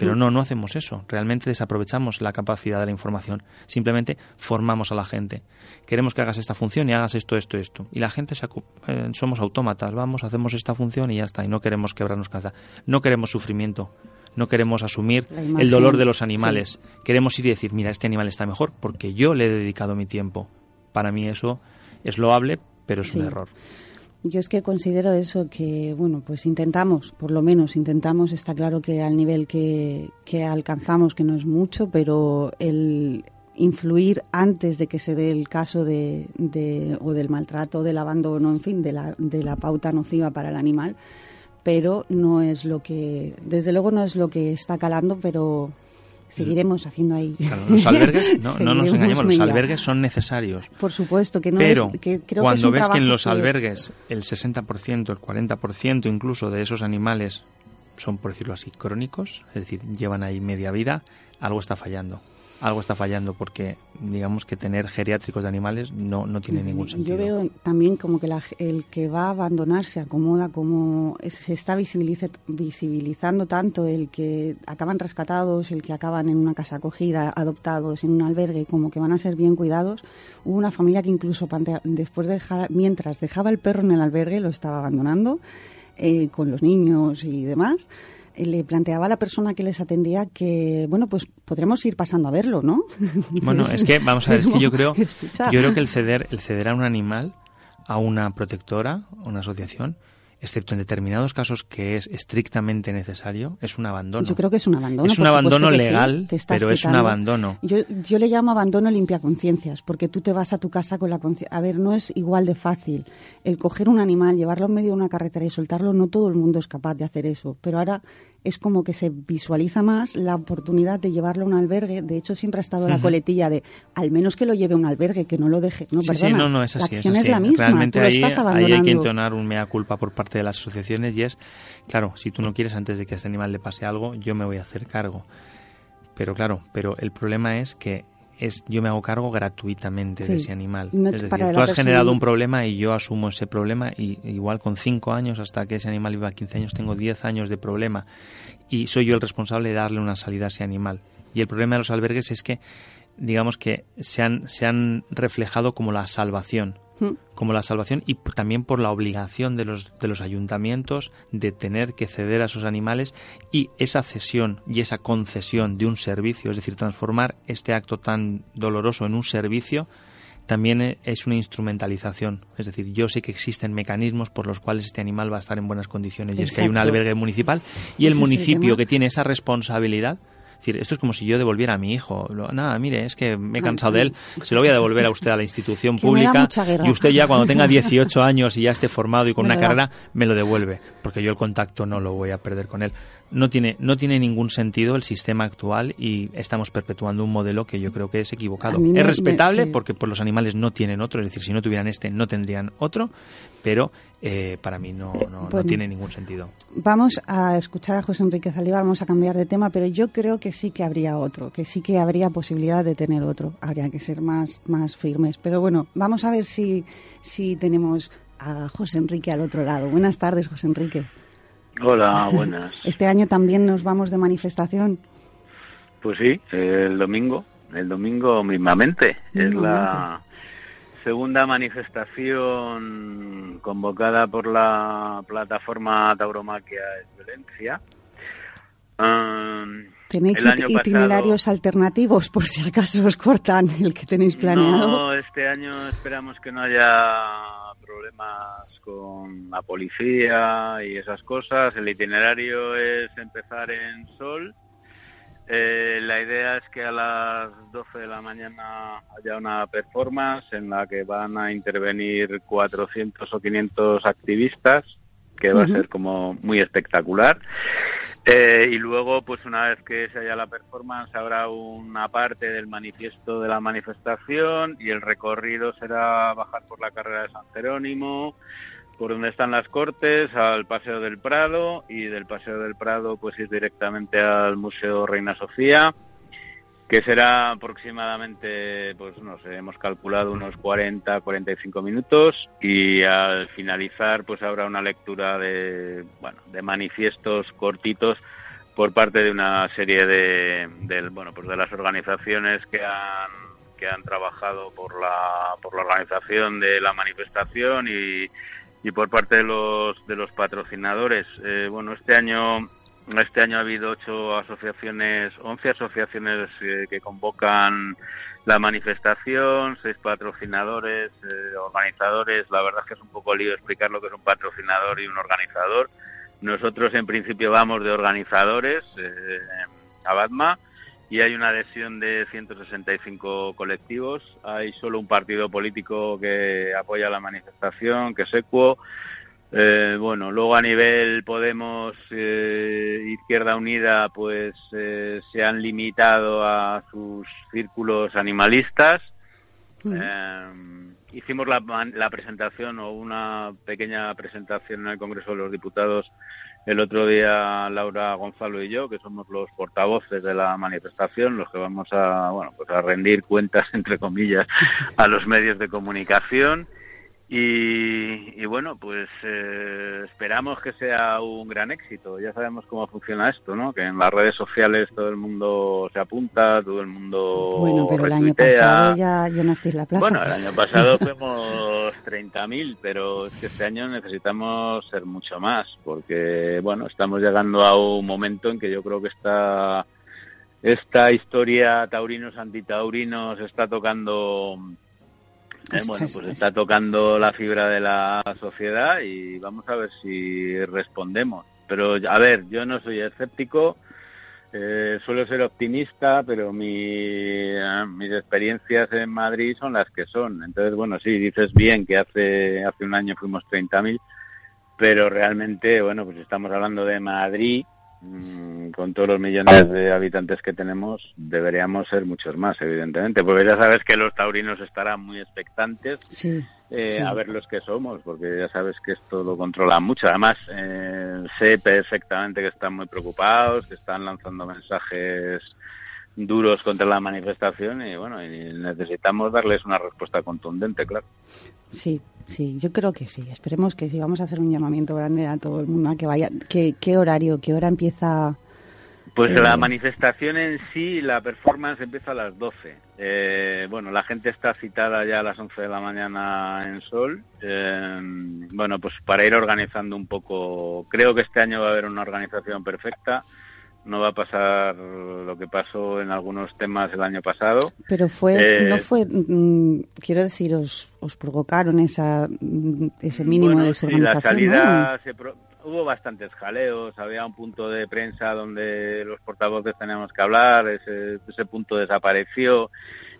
S4: Pero no, no hacemos eso. Realmente desaprovechamos la capacidad de la información. Simplemente formamos a la gente. Queremos que hagas esta función y hagas esto, esto, esto. Y la gente se eh, somos autómatas. Vamos, hacemos esta función y ya está. Y no queremos quebrarnos cabeza. No queremos sufrimiento. No queremos asumir el dolor de los animales. Queremos ir y decir, mira, este animal está mejor porque yo le he dedicado mi tiempo. Para mí eso es loable, pero es un error.
S1: Yo es que considero eso que, bueno, pues intentamos, por lo menos intentamos, está claro que al nivel que, que alcanzamos, que no es mucho, pero el influir antes de que se dé el caso de, de- o del maltrato, del abandono, en fin, de la, de la pauta nociva para el animal, pero no es lo que, desde luego no es lo que está calando, pero seguiremos haciendo ahí.
S4: Claro, los albergues, [laughs] no, no nos engañemos, los albergues son necesarios.
S1: Por supuesto que no
S4: Pero
S1: es, que creo que es
S4: cuando ves que en los albergues el 60%, el 40% incluso de esos animales son, por decirlo así, crónicos, es decir, llevan ahí media vida, algo está fallando. Algo está fallando porque, digamos que tener geriátricos de animales no, no tiene ningún sentido.
S1: Yo veo también como que la- el que va a abandonar se acomoda, como se está visibiliza- visibilizando tanto el que acaban rescatados, el que acaban en una casa acogida, adoptados, en un albergue, como que van a ser bien cuidados. Hubo una familia que incluso después de dejar, mientras dejaba el perro en el albergue, lo estaba abandonando eh, con los niños y demás. Eh, Le planteaba a la persona que les atendía que, bueno, pues podremos ir pasando a verlo, ¿no? [laughs]
S4: Bueno, es que, vamos a ver, es que yo creo, [laughs] yo creo que el ceder, el ceder a un animal, a una protectora, a una asociación, excepto en determinados casos que es estrictamente necesario, es un abandono.
S1: Yo creo que es un abandono.
S4: Es un abandono
S1: sí,
S4: legal, pero es un abandono.
S1: Yo, yo le llamo abandono limpia conciencias, porque tú te vas a tu casa con la conciencia. A ver, no es igual de fácil el coger un animal, llevarlo en medio de una carretera y soltarlo. No todo el mundo es capaz de hacer eso, pero ahora es como que se visualiza más la oportunidad de llevarlo a un albergue. De hecho, siempre ha estado la coletilla de al menos que lo lleve a un albergue, que no lo deje. No,
S4: Sí, sí,
S1: perdona,
S4: no, no, es así.
S1: acción es,
S4: así.
S1: la misma.
S4: Realmente ahí, hay que entonar un mea culpa por parte de las asociaciones y es, claro, si tú no quieres antes de que a este animal le pase algo, yo me voy a hacer cargo. Pero claro, pero el problema es que es yo me hago cargo gratuitamente
S1: Sí.
S4: de ese animal.
S1: No,
S4: es decir, tú has
S1: persona-
S4: generado un problema y yo asumo ese problema y igual con 5 años hasta que ese animal viva 15 años tengo 10 años de problema y soy yo el responsable de darle una salida a ese animal. Y el problema de los albergues es que digamos que se han, se han reflejado como la salvación
S1: Mm.
S4: como la salvación y también por la obligación de los, de los ayuntamientos de tener que ceder a esos animales y esa cesión y esa concesión de un servicio, es decir, transformar este acto tan doloroso en un servicio, también e- es una instrumentalización. Es decir, yo sé que existen mecanismos por los cuales este animal va a estar en buenas condiciones y es que hay un albergue municipal y el
S1: Ese es el
S4: municipio que tiene esa responsabilidad es decir, esto es como si yo devolviera a mi hijo. Nada, mire, es que me he cansado de él. Se lo voy a devolver a usted a la institución [laughs] pública. Y usted ya cuando tenga [laughs] 18 años y ya esté formado y con una carrera, me lo devuelve. Porque yo el contacto no lo voy a perder con él. No tiene, no tiene ningún sentido el sistema actual y estamos perpetuando un modelo que yo creo que es equivocado.
S1: Me-
S4: es respetable
S1: me- sí.
S4: porque pues, los animales no tienen otro. Es decir, si no tuvieran este, no tendrían otro. Pero eh, para mí no, no, no
S1: Bueno.
S4: tiene ningún sentido.
S1: Vamos a escuchar a José Enrique Zaliva, vamos a cambiar de tema, pero yo creo que sí que habría otro, que sí que habría posibilidad de tener otro. Habría que ser más, más firmes. Pero bueno, vamos a ver si, si tenemos a José Enrique al otro lado. Buenas tardes, José Enrique.
S6: Hola, [laughs] buenas.
S1: Este año también nos vamos de manifestación.
S6: Pues sí, el domingo, el domingo mismamente. Es la segunda manifestación convocada por la plataforma Tauromaquia es Violencia. Am,
S1: ¿Tenéis itinerarios alternativos por si acaso os cortan el que tenéis planeado?
S6: No, este año esperamos que no haya problemas con la policía y esas cosas. El itinerario es empezar en Sol. Eh, la idea es que a las 12 de la mañana haya una performance en la que van a intervenir 400 o 500 activistas, que va a ser como muy espectacular. Eh, y luego, pues una vez que se haya la performance, habrá una parte del manifiesto de la manifestación y el recorrido será bajar por la carrera de San Jerónimo, por donde están las Cortes, al Paseo del Prado y del Paseo del Prado pues ir directamente al Museo Reina Sofía que será aproximadamente, pues no sé, hemos calculado unos 40, 45 minutos y al finalizar pues habrá una lectura de, bueno, de manifiestos cortitos por parte de una serie de, del, bueno, pues de las organizaciones que han que han trabajado por la por la organización de la manifestación y, y por parte de los de los patrocinadores. Eh, bueno, este año este año ha habido ocho asociaciones, once asociaciones eh, que convocan la manifestación, seis patrocinadores, eh, organizadores. La verdad es que es un poco lío explicar lo que es un patrocinador y un organizador. Nosotros en principio vamos de organizadores eh, a Batma y hay una adhesión de 165 colectivos. Hay solo un partido político que apoya la manifestación, que es ECUO. Eh, bueno, luego a nivel Podemos, eh, Izquierda Unida, pues eh, se han limitado a sus círculos animalistas. Eh, hicimos la, la presentación o una pequeña presentación en el Congreso de los Diputados el otro día Laura Gonzalo y yo, que somos los portavoces de la manifestación, los que vamos a, bueno, pues a rendir cuentas, [laughs] entre comillas, a los medios de comunicación. Y, y bueno, pues eh, esperamos que sea un gran éxito. Ya sabemos cómo funciona esto, ¿no? Que en las redes sociales todo el mundo se apunta, todo el mundo
S1: Bueno, pero el año pasado ya llenasteis la plaza.
S6: Bueno, el año pasado fuimos [laughs] 30.000, pero es que este año necesitamos ser mucho más, porque, bueno, estamos llegando a un momento en que yo creo que esta, esta historia taurinos antitaurinos está tocando, eh,
S1: Es-
S6: bueno,
S1: es-
S6: pues
S1: es-
S6: está tocando la fibra de la sociedad y vamos a ver si respondemos. Pero, a ver, yo no soy escéptico, eh, suelo ser optimista, pero mi, eh, mis experiencias en Madrid son las que son. Entonces, bueno, sí, dices bien que hace, hace un año fuimos 30.000, pero realmente, bueno, pues estamos hablando de Madrid, con todos los millones de habitantes que tenemos, deberíamos ser muchos más, evidentemente, porque ya sabes que los taurinos estarán muy expectantes
S1: Sí.
S6: eh,
S1: Sí.
S6: a ver los que somos, porque ya sabes que esto lo controla mucho. Además, eh, sé perfectamente que están muy preocupados, que están lanzando mensajes duros contra la manifestación y bueno, y necesitamos darles una respuesta contundente, claro.
S1: Sí, sí, yo creo que sí. Esperemos que sí. Vamos a hacer un llamamiento grande a todo el mundo a que vaya. ¿Qué, qué horario, qué hora empieza?
S6: Pues
S1: Eh,
S6: la manifestación en sí, la performance empieza a las 12. Eh, bueno, la gente está citada ya a las 11 de la mañana en Sol. Eh, bueno, pues para ir organizando un poco, creo que este año va a haber una organización perfecta. No va a pasar lo que pasó en algunos temas el año pasado.
S1: Pero fue,
S6: Eh,
S1: no fue, mm, quiero decir, os, os provocaron esa, mm, ese mínimo
S6: Bueno,
S1: de
S6: sí, la
S1: desorganización,
S6: salida se pro- hubo bastantes jaleos, había un punto de prensa donde los portavoces teníamos que hablar, ese, ese punto desapareció,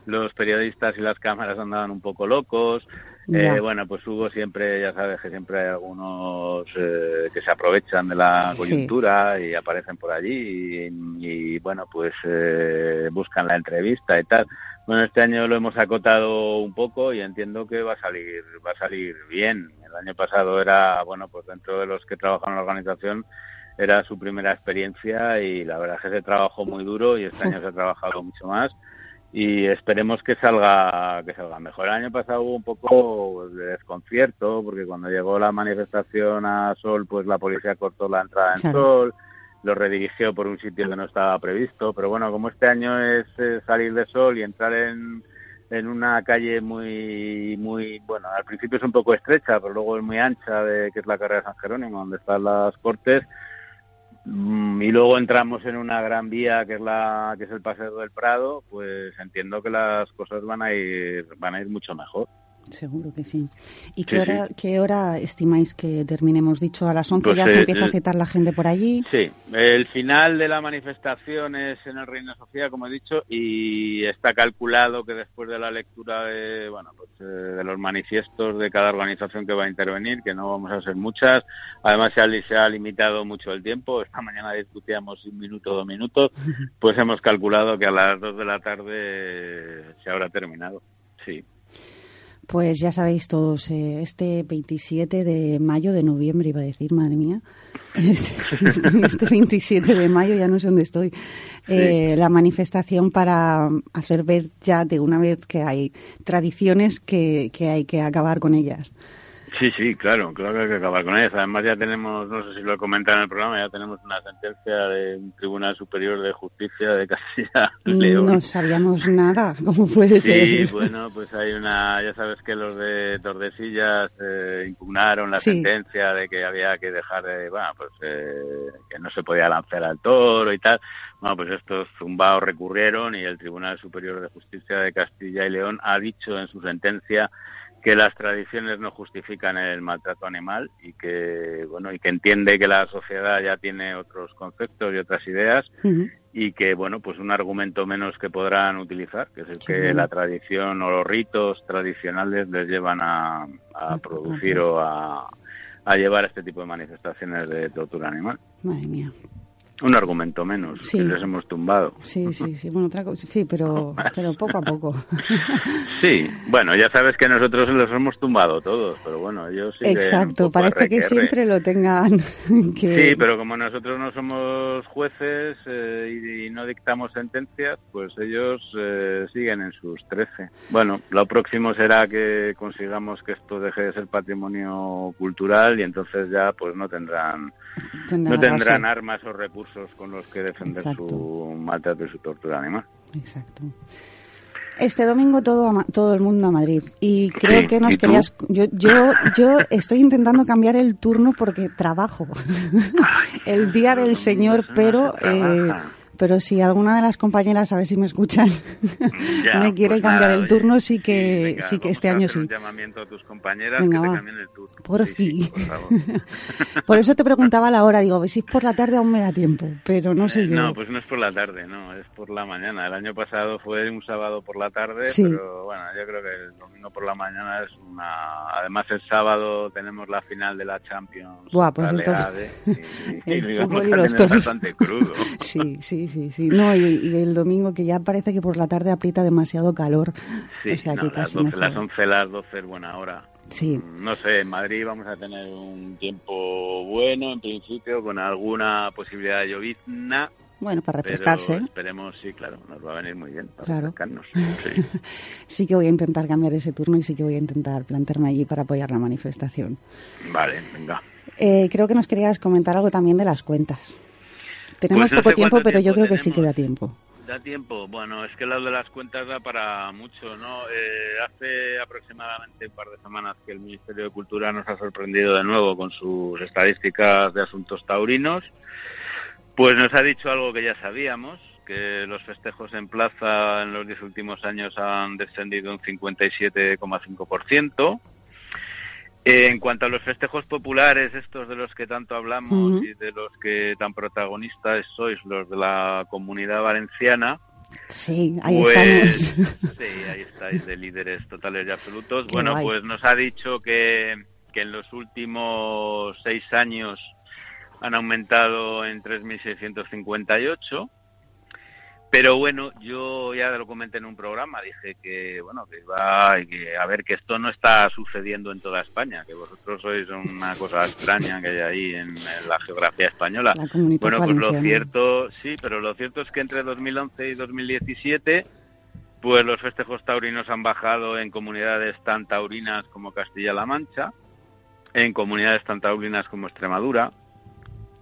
S6: los periodistas y las cámaras andaban un poco locos. Eh, bueno, pues hubo siempre, ya sabes que siempre hay algunos eh, que se aprovechan de la
S7: Sí.
S6: coyuntura y aparecen por allí y, y, bueno, pues eh, buscan la entrevista y tal. Bueno, este año lo hemos acotado un poco y entiendo que va a salir, va a salir bien. El año pasado era, bueno, pues dentro de los que trabajan en la organización era su primera experiencia y la verdad es que se trabajó muy duro y este año se ha trabajado mucho más y esperemos que salga que salga mejor. El año pasado hubo un poco de desconcierto porque cuando llegó la manifestación a Sol, pues la policía cortó la entrada en. Sol, lo redirigió por un sitio que no estaba previsto, pero bueno, como este año es eh, salir de Sol y entrar en en una calle muy muy bueno al principio es un poco estrecha pero luego es muy ancha de que es la carrera de San Jerónimo donde están las cortes y luego entramos en una gran vía que es la que es el paseo del Prado, pues entiendo que las cosas van a ir van a ir mucho mejor.
S1: Seguro que sí. ¿Y
S6: Sí,
S1: qué hora,
S6: sí.
S1: qué hora estimáis que terminemos? Dicho a las 11
S6: Pues,
S1: ya se empieza a citar la gente por allí.
S6: Sí, el final de la manifestación es en el Reina Sofía, como he dicho, y está calculado que después de la lectura de, bueno, pues, eh, de los manifiestos de cada organización que va a intervenir, que no vamos a ser muchas, además se ha, se ha limitado mucho el tiempo, esta mañana discutíamos un minuto, dos minutos, pues hemos calculado que a las dos de la tarde se habrá terminado. Sí.
S1: Pues ya sabéis todos, eh, este 27 de mayo, de noviembre iba a decir, madre mía, [laughs] este, este- este 27 de mayo ya no sé dónde estoy, eh, la manifestación para hacer ver ya de una vez que hay tradiciones que, que hay que acabar con ellas.
S6: Sí, sí, claro, claro que hay que acabar con ellas. Además ya tenemos, no sé si lo he comentado en el programa, ya tenemos una sentencia de un Tribunal Superior de Justicia de Castilla y [laughs] León.
S1: No sabíamos nada, ¿cómo puede
S6: Sí,
S1: ser?
S6: bueno, pues hay una, ya sabes que los de Tordesillas eh, impugnaron la
S1: Sí.
S6: sentencia de que había que dejar de, bueno, pues eh, que no se podía lanzar al toro y tal. Bueno, pues estos zumbaos recurrieron y el Tribunal Superior de Justicia de Castilla y León ha dicho en su sentencia que las tradiciones no justifican el maltrato animal y que bueno y que entiende que la sociedad ya tiene otros conceptos y otras ideas y que bueno pues un argumento menos que podrán utilizar que es el que la tradición o los ritos tradicionales les llevan a, a producir o a, a llevar este tipo de manifestaciones de tortura animal.
S1: Madre mía.
S6: Un argumento menos
S1: Sí.
S6: que les hemos tumbado
S1: Sí, sí, sí. Bueno, otra cosa, sí, pero, [laughs] pero poco a poco. [laughs]
S6: sí bueno ya sabes que nosotros los hemos tumbado todos pero bueno ellos un
S1: Exacto, parece que siempre lo tengan [laughs] que...
S6: Sí, pero como nosotros no somos jueces eh, y, y no dictamos sentencias, pues ellos eh, siguen en sus 13. Bueno, lo próximo será que consigamos que esto deje de ser patrimonio cultural y entonces ya pues no tendrán
S1: tendrán
S6: no tendrán armas o recursos con los que defender
S1: Exacto.
S6: su maltrato y su tortura animal.
S1: Exacto. Este domingo todo todo el mundo a Madrid y creo
S6: Sí,
S1: que nos querías yo yo yo estoy intentando cambiar el turno porque trabajo [laughs] el día del señor pero
S6: se trabaja.
S1: eh, pero si alguna de las compañeras a ver si me escuchan [laughs]
S6: Ya, [laughs]
S1: me quiere
S6: pues
S1: cambiar
S6: nada,
S1: el
S6: oye,
S1: turno sí que
S6: venga,
S1: sí que este año sí
S6: un llamamiento a tus compañeras
S1: Venga,
S6: que te cambien el turno.
S1: Por
S6: Sí, sí,
S1: fin.
S6: por [laughs]
S1: eso te preguntaba la hora digo si es por la tarde aún me da tiempo pero no sé
S6: Eh,
S1: yo
S6: No, pues no es por la tarde, no, es por la mañana. El año pasado fue un sábado por la tarde,
S1: Sí.
S6: pero bueno, yo creo que el domingo por la mañana es una... Además el sábado tenemos la final de la Champions.
S1: Buah, pues entonces-
S6: Leade, y- y
S1: El
S6: digamos
S1: fútbol y los
S6: es bastante crudo.
S1: Sí, sí, sí, sí. No, y, y el domingo que ya parece que por la tarde aprieta demasiado calor.
S6: Sí,
S1: o sea
S6: no,
S1: que
S6: las,
S1: casi
S6: 12,
S1: mejor.
S6: las 11, las 12 es buena hora.
S1: Sí,
S6: Mm, No sé, en Madrid vamos a tener un tiempo bueno, en principio, con alguna posibilidad de llovizna.
S1: bueno, para
S6: Pero
S1: refrescarse.
S6: esperemos, sí, claro, nos va a venir muy bien para
S1: Claro.
S6: refrescarnos. [laughs] Sí.
S1: Sí que voy a intentar cambiar ese turno y sí que voy a intentar plantarme allí para apoyar la manifestación.
S6: Vale, venga.
S1: Eh, creo que nos querías comentar algo también de las cuentas. Tenemos
S6: Pues no
S1: poco tiempo, pero yo creo que sí que da tiempo.
S6: Da tiempo. Bueno, es que lo de las cuentas da para mucho, ¿no? Eh, hace aproximadamente un par de semanas que el Ministerio de Cultura nos ha sorprendido de nuevo con sus estadísticas de asuntos taurinos. Pues nos ha dicho algo que ya sabíamos, que los festejos en plaza en los diez últimos años han descendido un 57,5%. Eh, En cuanto a los festejos populares, estos de los que tanto hablamos y de los que tan protagonistas sois, los de la comunidad valenciana,
S1: Sí, ahí
S6: pues,
S1: estamos.
S6: Sí, ahí estáis de líderes totales y absolutos.
S1: Qué
S6: bueno,
S1: guay.
S6: pues nos ha dicho que, que en los últimos seis años han aumentado en 3.658. Pero bueno, yo ya lo comenté en un programa, dije que bueno, que va que a ver que esto no está sucediendo en toda España, que vosotros sois una cosa extraña que hay ahí en, en la geografía española.
S1: La
S6: Bueno, pues lo cierto, sí, pero lo cierto es que entre 2011 y 2017, pues los festejos taurinos han bajado en comunidades tan taurinas como Castilla-La Mancha, en comunidades tan taurinas como Extremadura,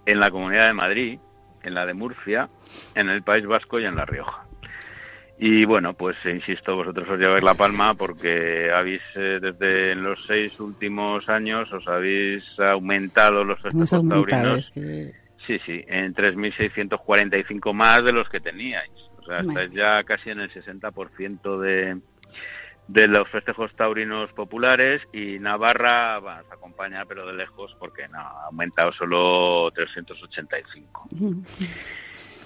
S6: en la Comunidad de Madrid, en la de Murcia, en el País Vasco y en La Rioja. Y bueno, pues eh, insisto, vosotros os lleváis la palma porque habéis, eh, desde en los seis últimos años, os habéis aumentado los festejos taurinos
S1: que-
S6: Sí, sí, en 3.645 más de los que teníais. O sea, estáis ya casi en el 60% de, de los festejos taurinos populares y Navarra va, se acompaña, pero de lejos, porque no, ha aumentado solo 385. [laughs]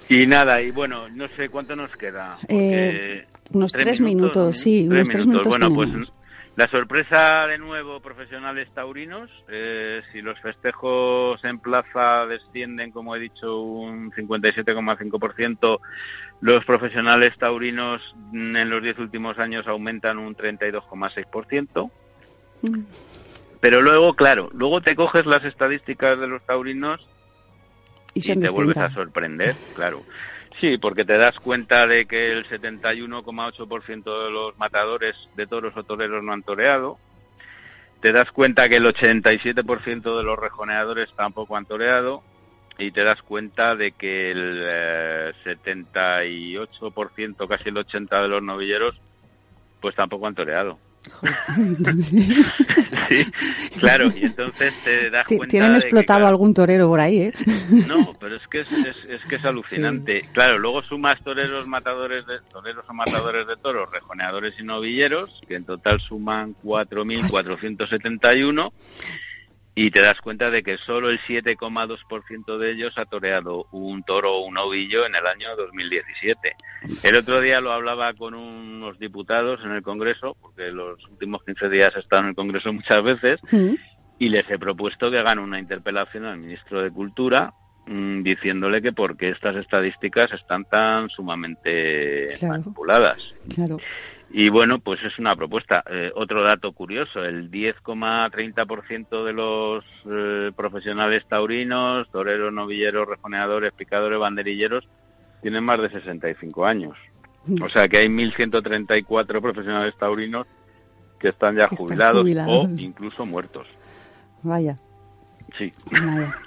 S6: Y nada, y bueno, no sé cuánto nos queda.
S1: Eh, unos tres minutos, sí, unos tres minutos
S6: Bueno,
S1: tenemos.
S6: pues la sorpresa de nuevo, profesionales taurinos, eh, si los festejos en plaza descienden, como he dicho, un 57,5%, los profesionales taurinos mm, en los 10 últimos años aumentan un 32,6%. Pero luego, claro, luego te coges las estadísticas de los taurinos
S1: Y
S6: te vuelves a sorprender, claro. Sí, porque te das cuenta de que el 71,8% de los matadores de toros o toreros no han toreado. Te das cuenta que el 87% de los rejoneadores tampoco han toreado. Y te das cuenta de que el eh, 78%, casi el 80% de los novilleros, pues tampoco han toreado.
S1: Entonces, [laughs]
S6: Sí, claro, y entonces te das cuenta
S1: tienen
S6: de que,
S1: explotado
S6: claro,
S1: algún torero por ahí, ¿eh?
S6: no, pero es que es, es- es que es alucinante. Claro, luego sumas toreros, matadores de toreros o matadores de toros, rejoneadores y novilleros, que en total suman 4.471 y te das cuenta de que solo el 7,2% de ellos ha toreado un toro o un novillo en el año 2017. El otro día lo hablaba con unos diputados en el Congreso, porque los últimos 15 días he estado en el Congreso muchas veces, y les he propuesto que hagan una interpelación al ministro de Cultura mm, diciéndole que por qué estas estadísticas están tan sumamente
S1: Claro.
S6: manipuladas.
S1: Claro.
S6: Y bueno, pues es una propuesta. Eh, otro dato curioso, el 10,30% de los eh, profesionales taurinos, toreros, novilleros, rejoneadores, picadores, banderilleros, tienen más de 65 años. O sea que hay 1.134 profesionales taurinos que están ya
S1: Que están
S6: jubilados,
S1: jubilados.
S6: o incluso muertos.
S1: Vaya.
S6: Sí.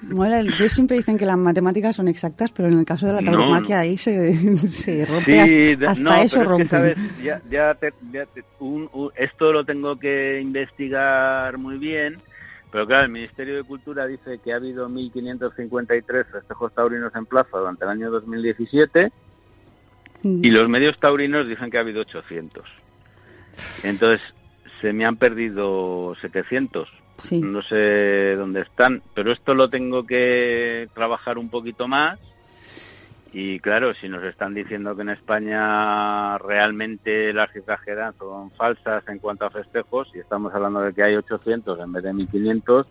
S1: Mola el- yo siempre dicen que las matemáticas son exactas, pero en el caso de la tauromaquia
S6: no.
S1: ahí se, [laughs] se rompe
S6: Sí,
S1: hasta,
S6: no,
S1: eso
S6: es que. ¿sabes? Ya, ya te- ya te- un- un- esto lo tengo que investigar muy bien, pero claro, el Ministerio de Cultura dice que ha habido 1.553 festejos taurinos en plaza durante el año 2017
S1: Mm.
S6: y los medios taurinos dicen que ha habido 800. Entonces, se me han perdido 700.
S1: Sí.
S6: No sé dónde están, pero esto lo tengo que trabajar un poquito más. Y claro, si nos están diciendo que en España realmente las cifras que dan son falsas en cuanto a festejos, y estamos hablando de que hay 800 en vez de 1500,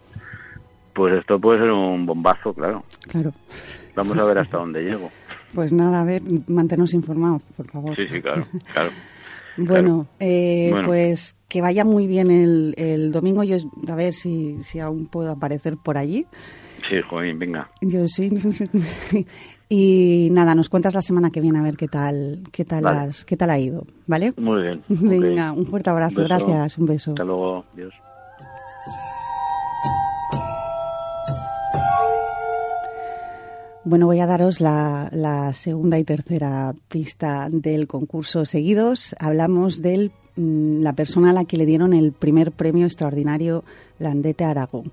S6: pues esto puede ser un bombazo, claro.
S1: Claro.
S6: Vamos a ver hasta dónde llego.
S1: Pues nada, a ver, mantenos informados, por favor.
S6: Sí, sí, claro, claro.
S1: Bueno, eh,
S6: Bueno.
S1: pues que vaya muy bien el, el domingo. Yo a ver si, si aún puedo aparecer por allí.
S6: Sí, Joaquín, venga.
S1: Yo sí. [laughs] y nada, nos cuentas la semana que viene a ver qué tal, qué tal,
S6: Vale.
S1: has- qué tal ha ido, ¿vale?
S6: Muy bien.
S1: Venga, un fuerte abrazo,
S6: Un
S1: gracias, un beso.
S6: Hasta luego, Dios.
S1: Bueno, voy a daros la, segunda y tercera pista del concurso seguidos. Hablamos de la persona a la que le dieron el primer premio extraordinario Landete Aragón.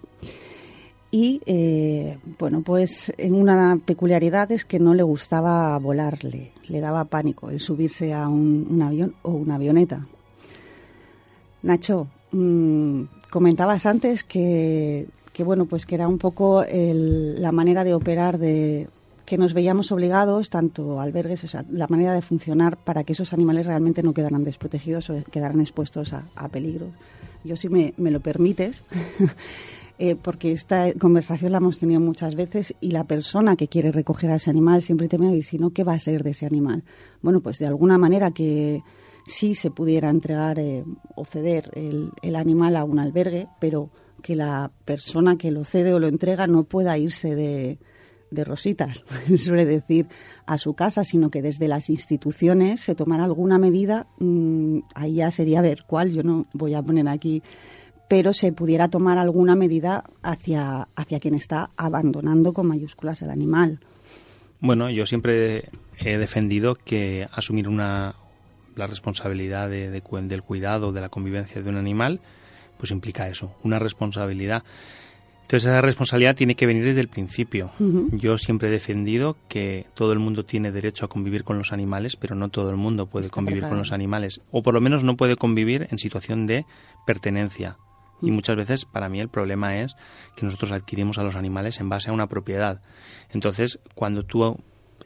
S1: Y eh, bueno, pues en una peculiaridad es que no le gustaba volarle, le daba pánico el subirse a un, un avión o una avioneta. Nacho, mm, comentabas antes que, que, bueno, pues que era un poco el- la manera de operar de que nos veíamos obligados, tanto albergues, o sea, la manera de funcionar para que esos animales realmente no quedaran desprotegidos o quedaran expuestos a, peligro. Yo, si me, me lo permites, [laughs] eh, porque esta conversación la hemos tenido muchas veces y la persona que quiere recoger a ese animal siempre teme, y si no, ¿qué va a ser de ese animal? Bueno, pues de alguna manera que sí se pudiera entregar eh, o ceder el animal a un albergue, pero que la persona que lo cede o lo entrega no pueda irse de, de rositas, [laughs] suele decir, a su casa, sino que desde las instituciones se tomara alguna medida, mm, ahí ya sería ver cuál, yo no voy a poner aquí, pero se pudiera tomar alguna medida hacia, hacia quien está abandonando con mayúsculas el animal.
S4: Bueno, yo siempre he defendido que asumir una la responsabilidad de- del cuidado, de la convivencia de un animal, pues implica eso, una responsabilidad. Entonces esa responsabilidad tiene que venir desde el principio. Yo siempre he defendido que todo el mundo tiene derecho a convivir con los animales, pero no todo el mundo puede
S1: Está
S4: convivir con los animales. O por lo menos no puede convivir en situación de pertenencia. Y muchas veces para mí el problema es que nosotros adquirimos a los animales en base a una propiedad. Entonces, cuando tú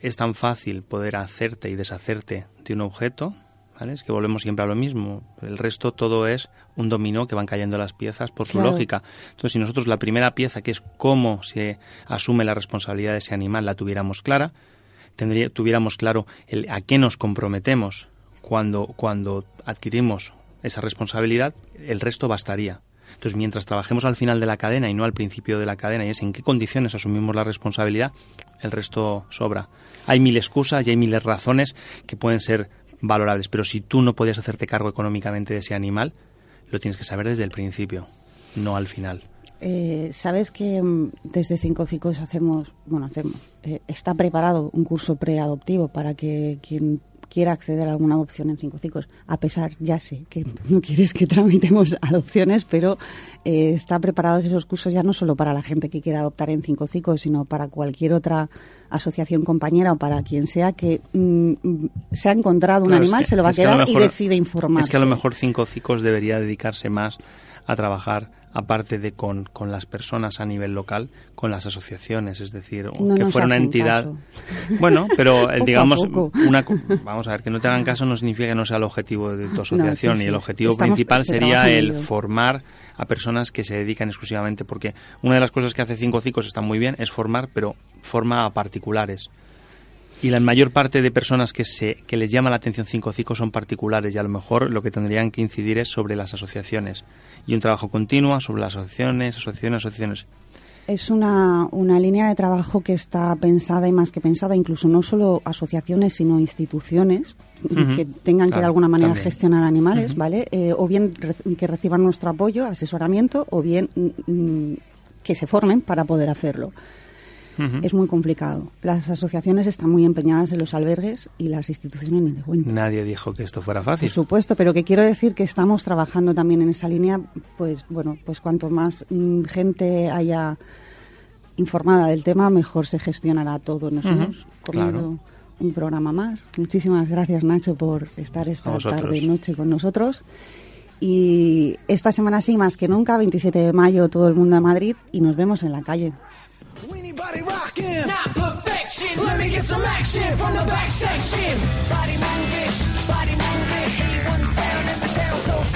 S4: es tan fácil poder hacerte y deshacerte de un objeto, ¿vale? Es que volvemos siempre a lo mismo. El resto todo es un dominó que van cayendo las piezas por su lógica. Entonces, si nosotros la primera pieza, que es cómo se asume la responsabilidad de ese animal, la tuviéramos clara, tendría, tuviéramos claro el a qué nos comprometemos cuando, cuando adquirimos esa responsabilidad, el resto bastaría. Entonces, mientras trabajemos al final de la cadena y no al principio de la cadena, y es en qué condiciones asumimos la responsabilidad, el resto sobra. Hay mil excusas y hay miles razones que pueden ser valorables, pero si tú no podías hacerte cargo económicamente de ese animal, lo tienes que saber desde el principio, no al final.
S1: Eh, Sabes que mm, desde Cinco Cicos hacemos, bueno, hacemos, eh, está preparado un curso preadoptivo para que quien quiera acceder a alguna adopción en Cinco Cicos, a pesar, ya sé que [laughs] no quieres que tramitemos [laughs] adopciones, pero eh, está preparados esos cursos ya no solo para la gente que quiera adoptar en Cinco Cicos, sino para cualquier otra asociación compañera o para quien sea que mm, se ha encontrado un
S4: Claro, es
S1: animal,
S4: que-
S1: se lo va a
S4: es que a lo
S1: quedar
S4: mejor-
S1: y decide informarse.
S4: Es que a lo mejor Cinco Cicos debería dedicarse más a trabajar, aparte de con, con las personas a nivel local, con las asociaciones, es decir,
S1: No
S4: que fuera una entidad.
S1: caso. [laughs]
S4: Bueno, pero eh, [laughs]
S1: Poco
S4: digamos,
S1: poco.
S4: una, vamos a ver, que no te hagan caso no significa que no sea el objetivo de tu asociación
S1: sí,
S4: y el objetivo
S1: Estamos-
S4: principal
S1: se
S4: sería el formar a personas que se dedican exclusivamente, porque una de las cosas que hace Cinco Cicos está muy bien es formar, pero forma a particulares. Y la mayor parte de personas que se que les llama la atención cinco cicos son particulares y a lo mejor lo que tendrían que incidir es sobre las asociaciones y un trabajo continuo sobre las asociaciones, asociaciones, asociaciones.
S1: Es una, una línea de trabajo que está pensada y más que pensada, incluso no solo asociaciones, sino instituciones que tengan que de alguna manera
S4: también.
S1: gestionar animales, ¿vale? Eh, o bien que reciban nuestro apoyo, asesoramiento, o bien mm, mm, que se formen para poder hacerlo. Es muy complicado. Las asociaciones están muy empeñadas en los albergues y las instituciones ni de cuenta.
S4: Nadie dijo que esto fuera
S1: Por
S4: fácil.
S1: supuesto, pero que quiero decir que estamos trabajando también en esa línea, pues bueno, pues cuanto más mm, gente haya informada del tema, mejor se gestionará todo. Nos
S4: Ujú,
S1: hemos comido
S4: claro.
S1: un programa más. Muchísimas gracias, Nacho, por estar esta tarde y noche con nosotros. Y esta semana sí, más que nunca, 27 de mayo, todo el mundo a Madrid y nos vemos en la calle.
S3: Anybody rocking? Not perfection. Let me get some action from the back section. Body moving, body moving. A1 sound and the sound so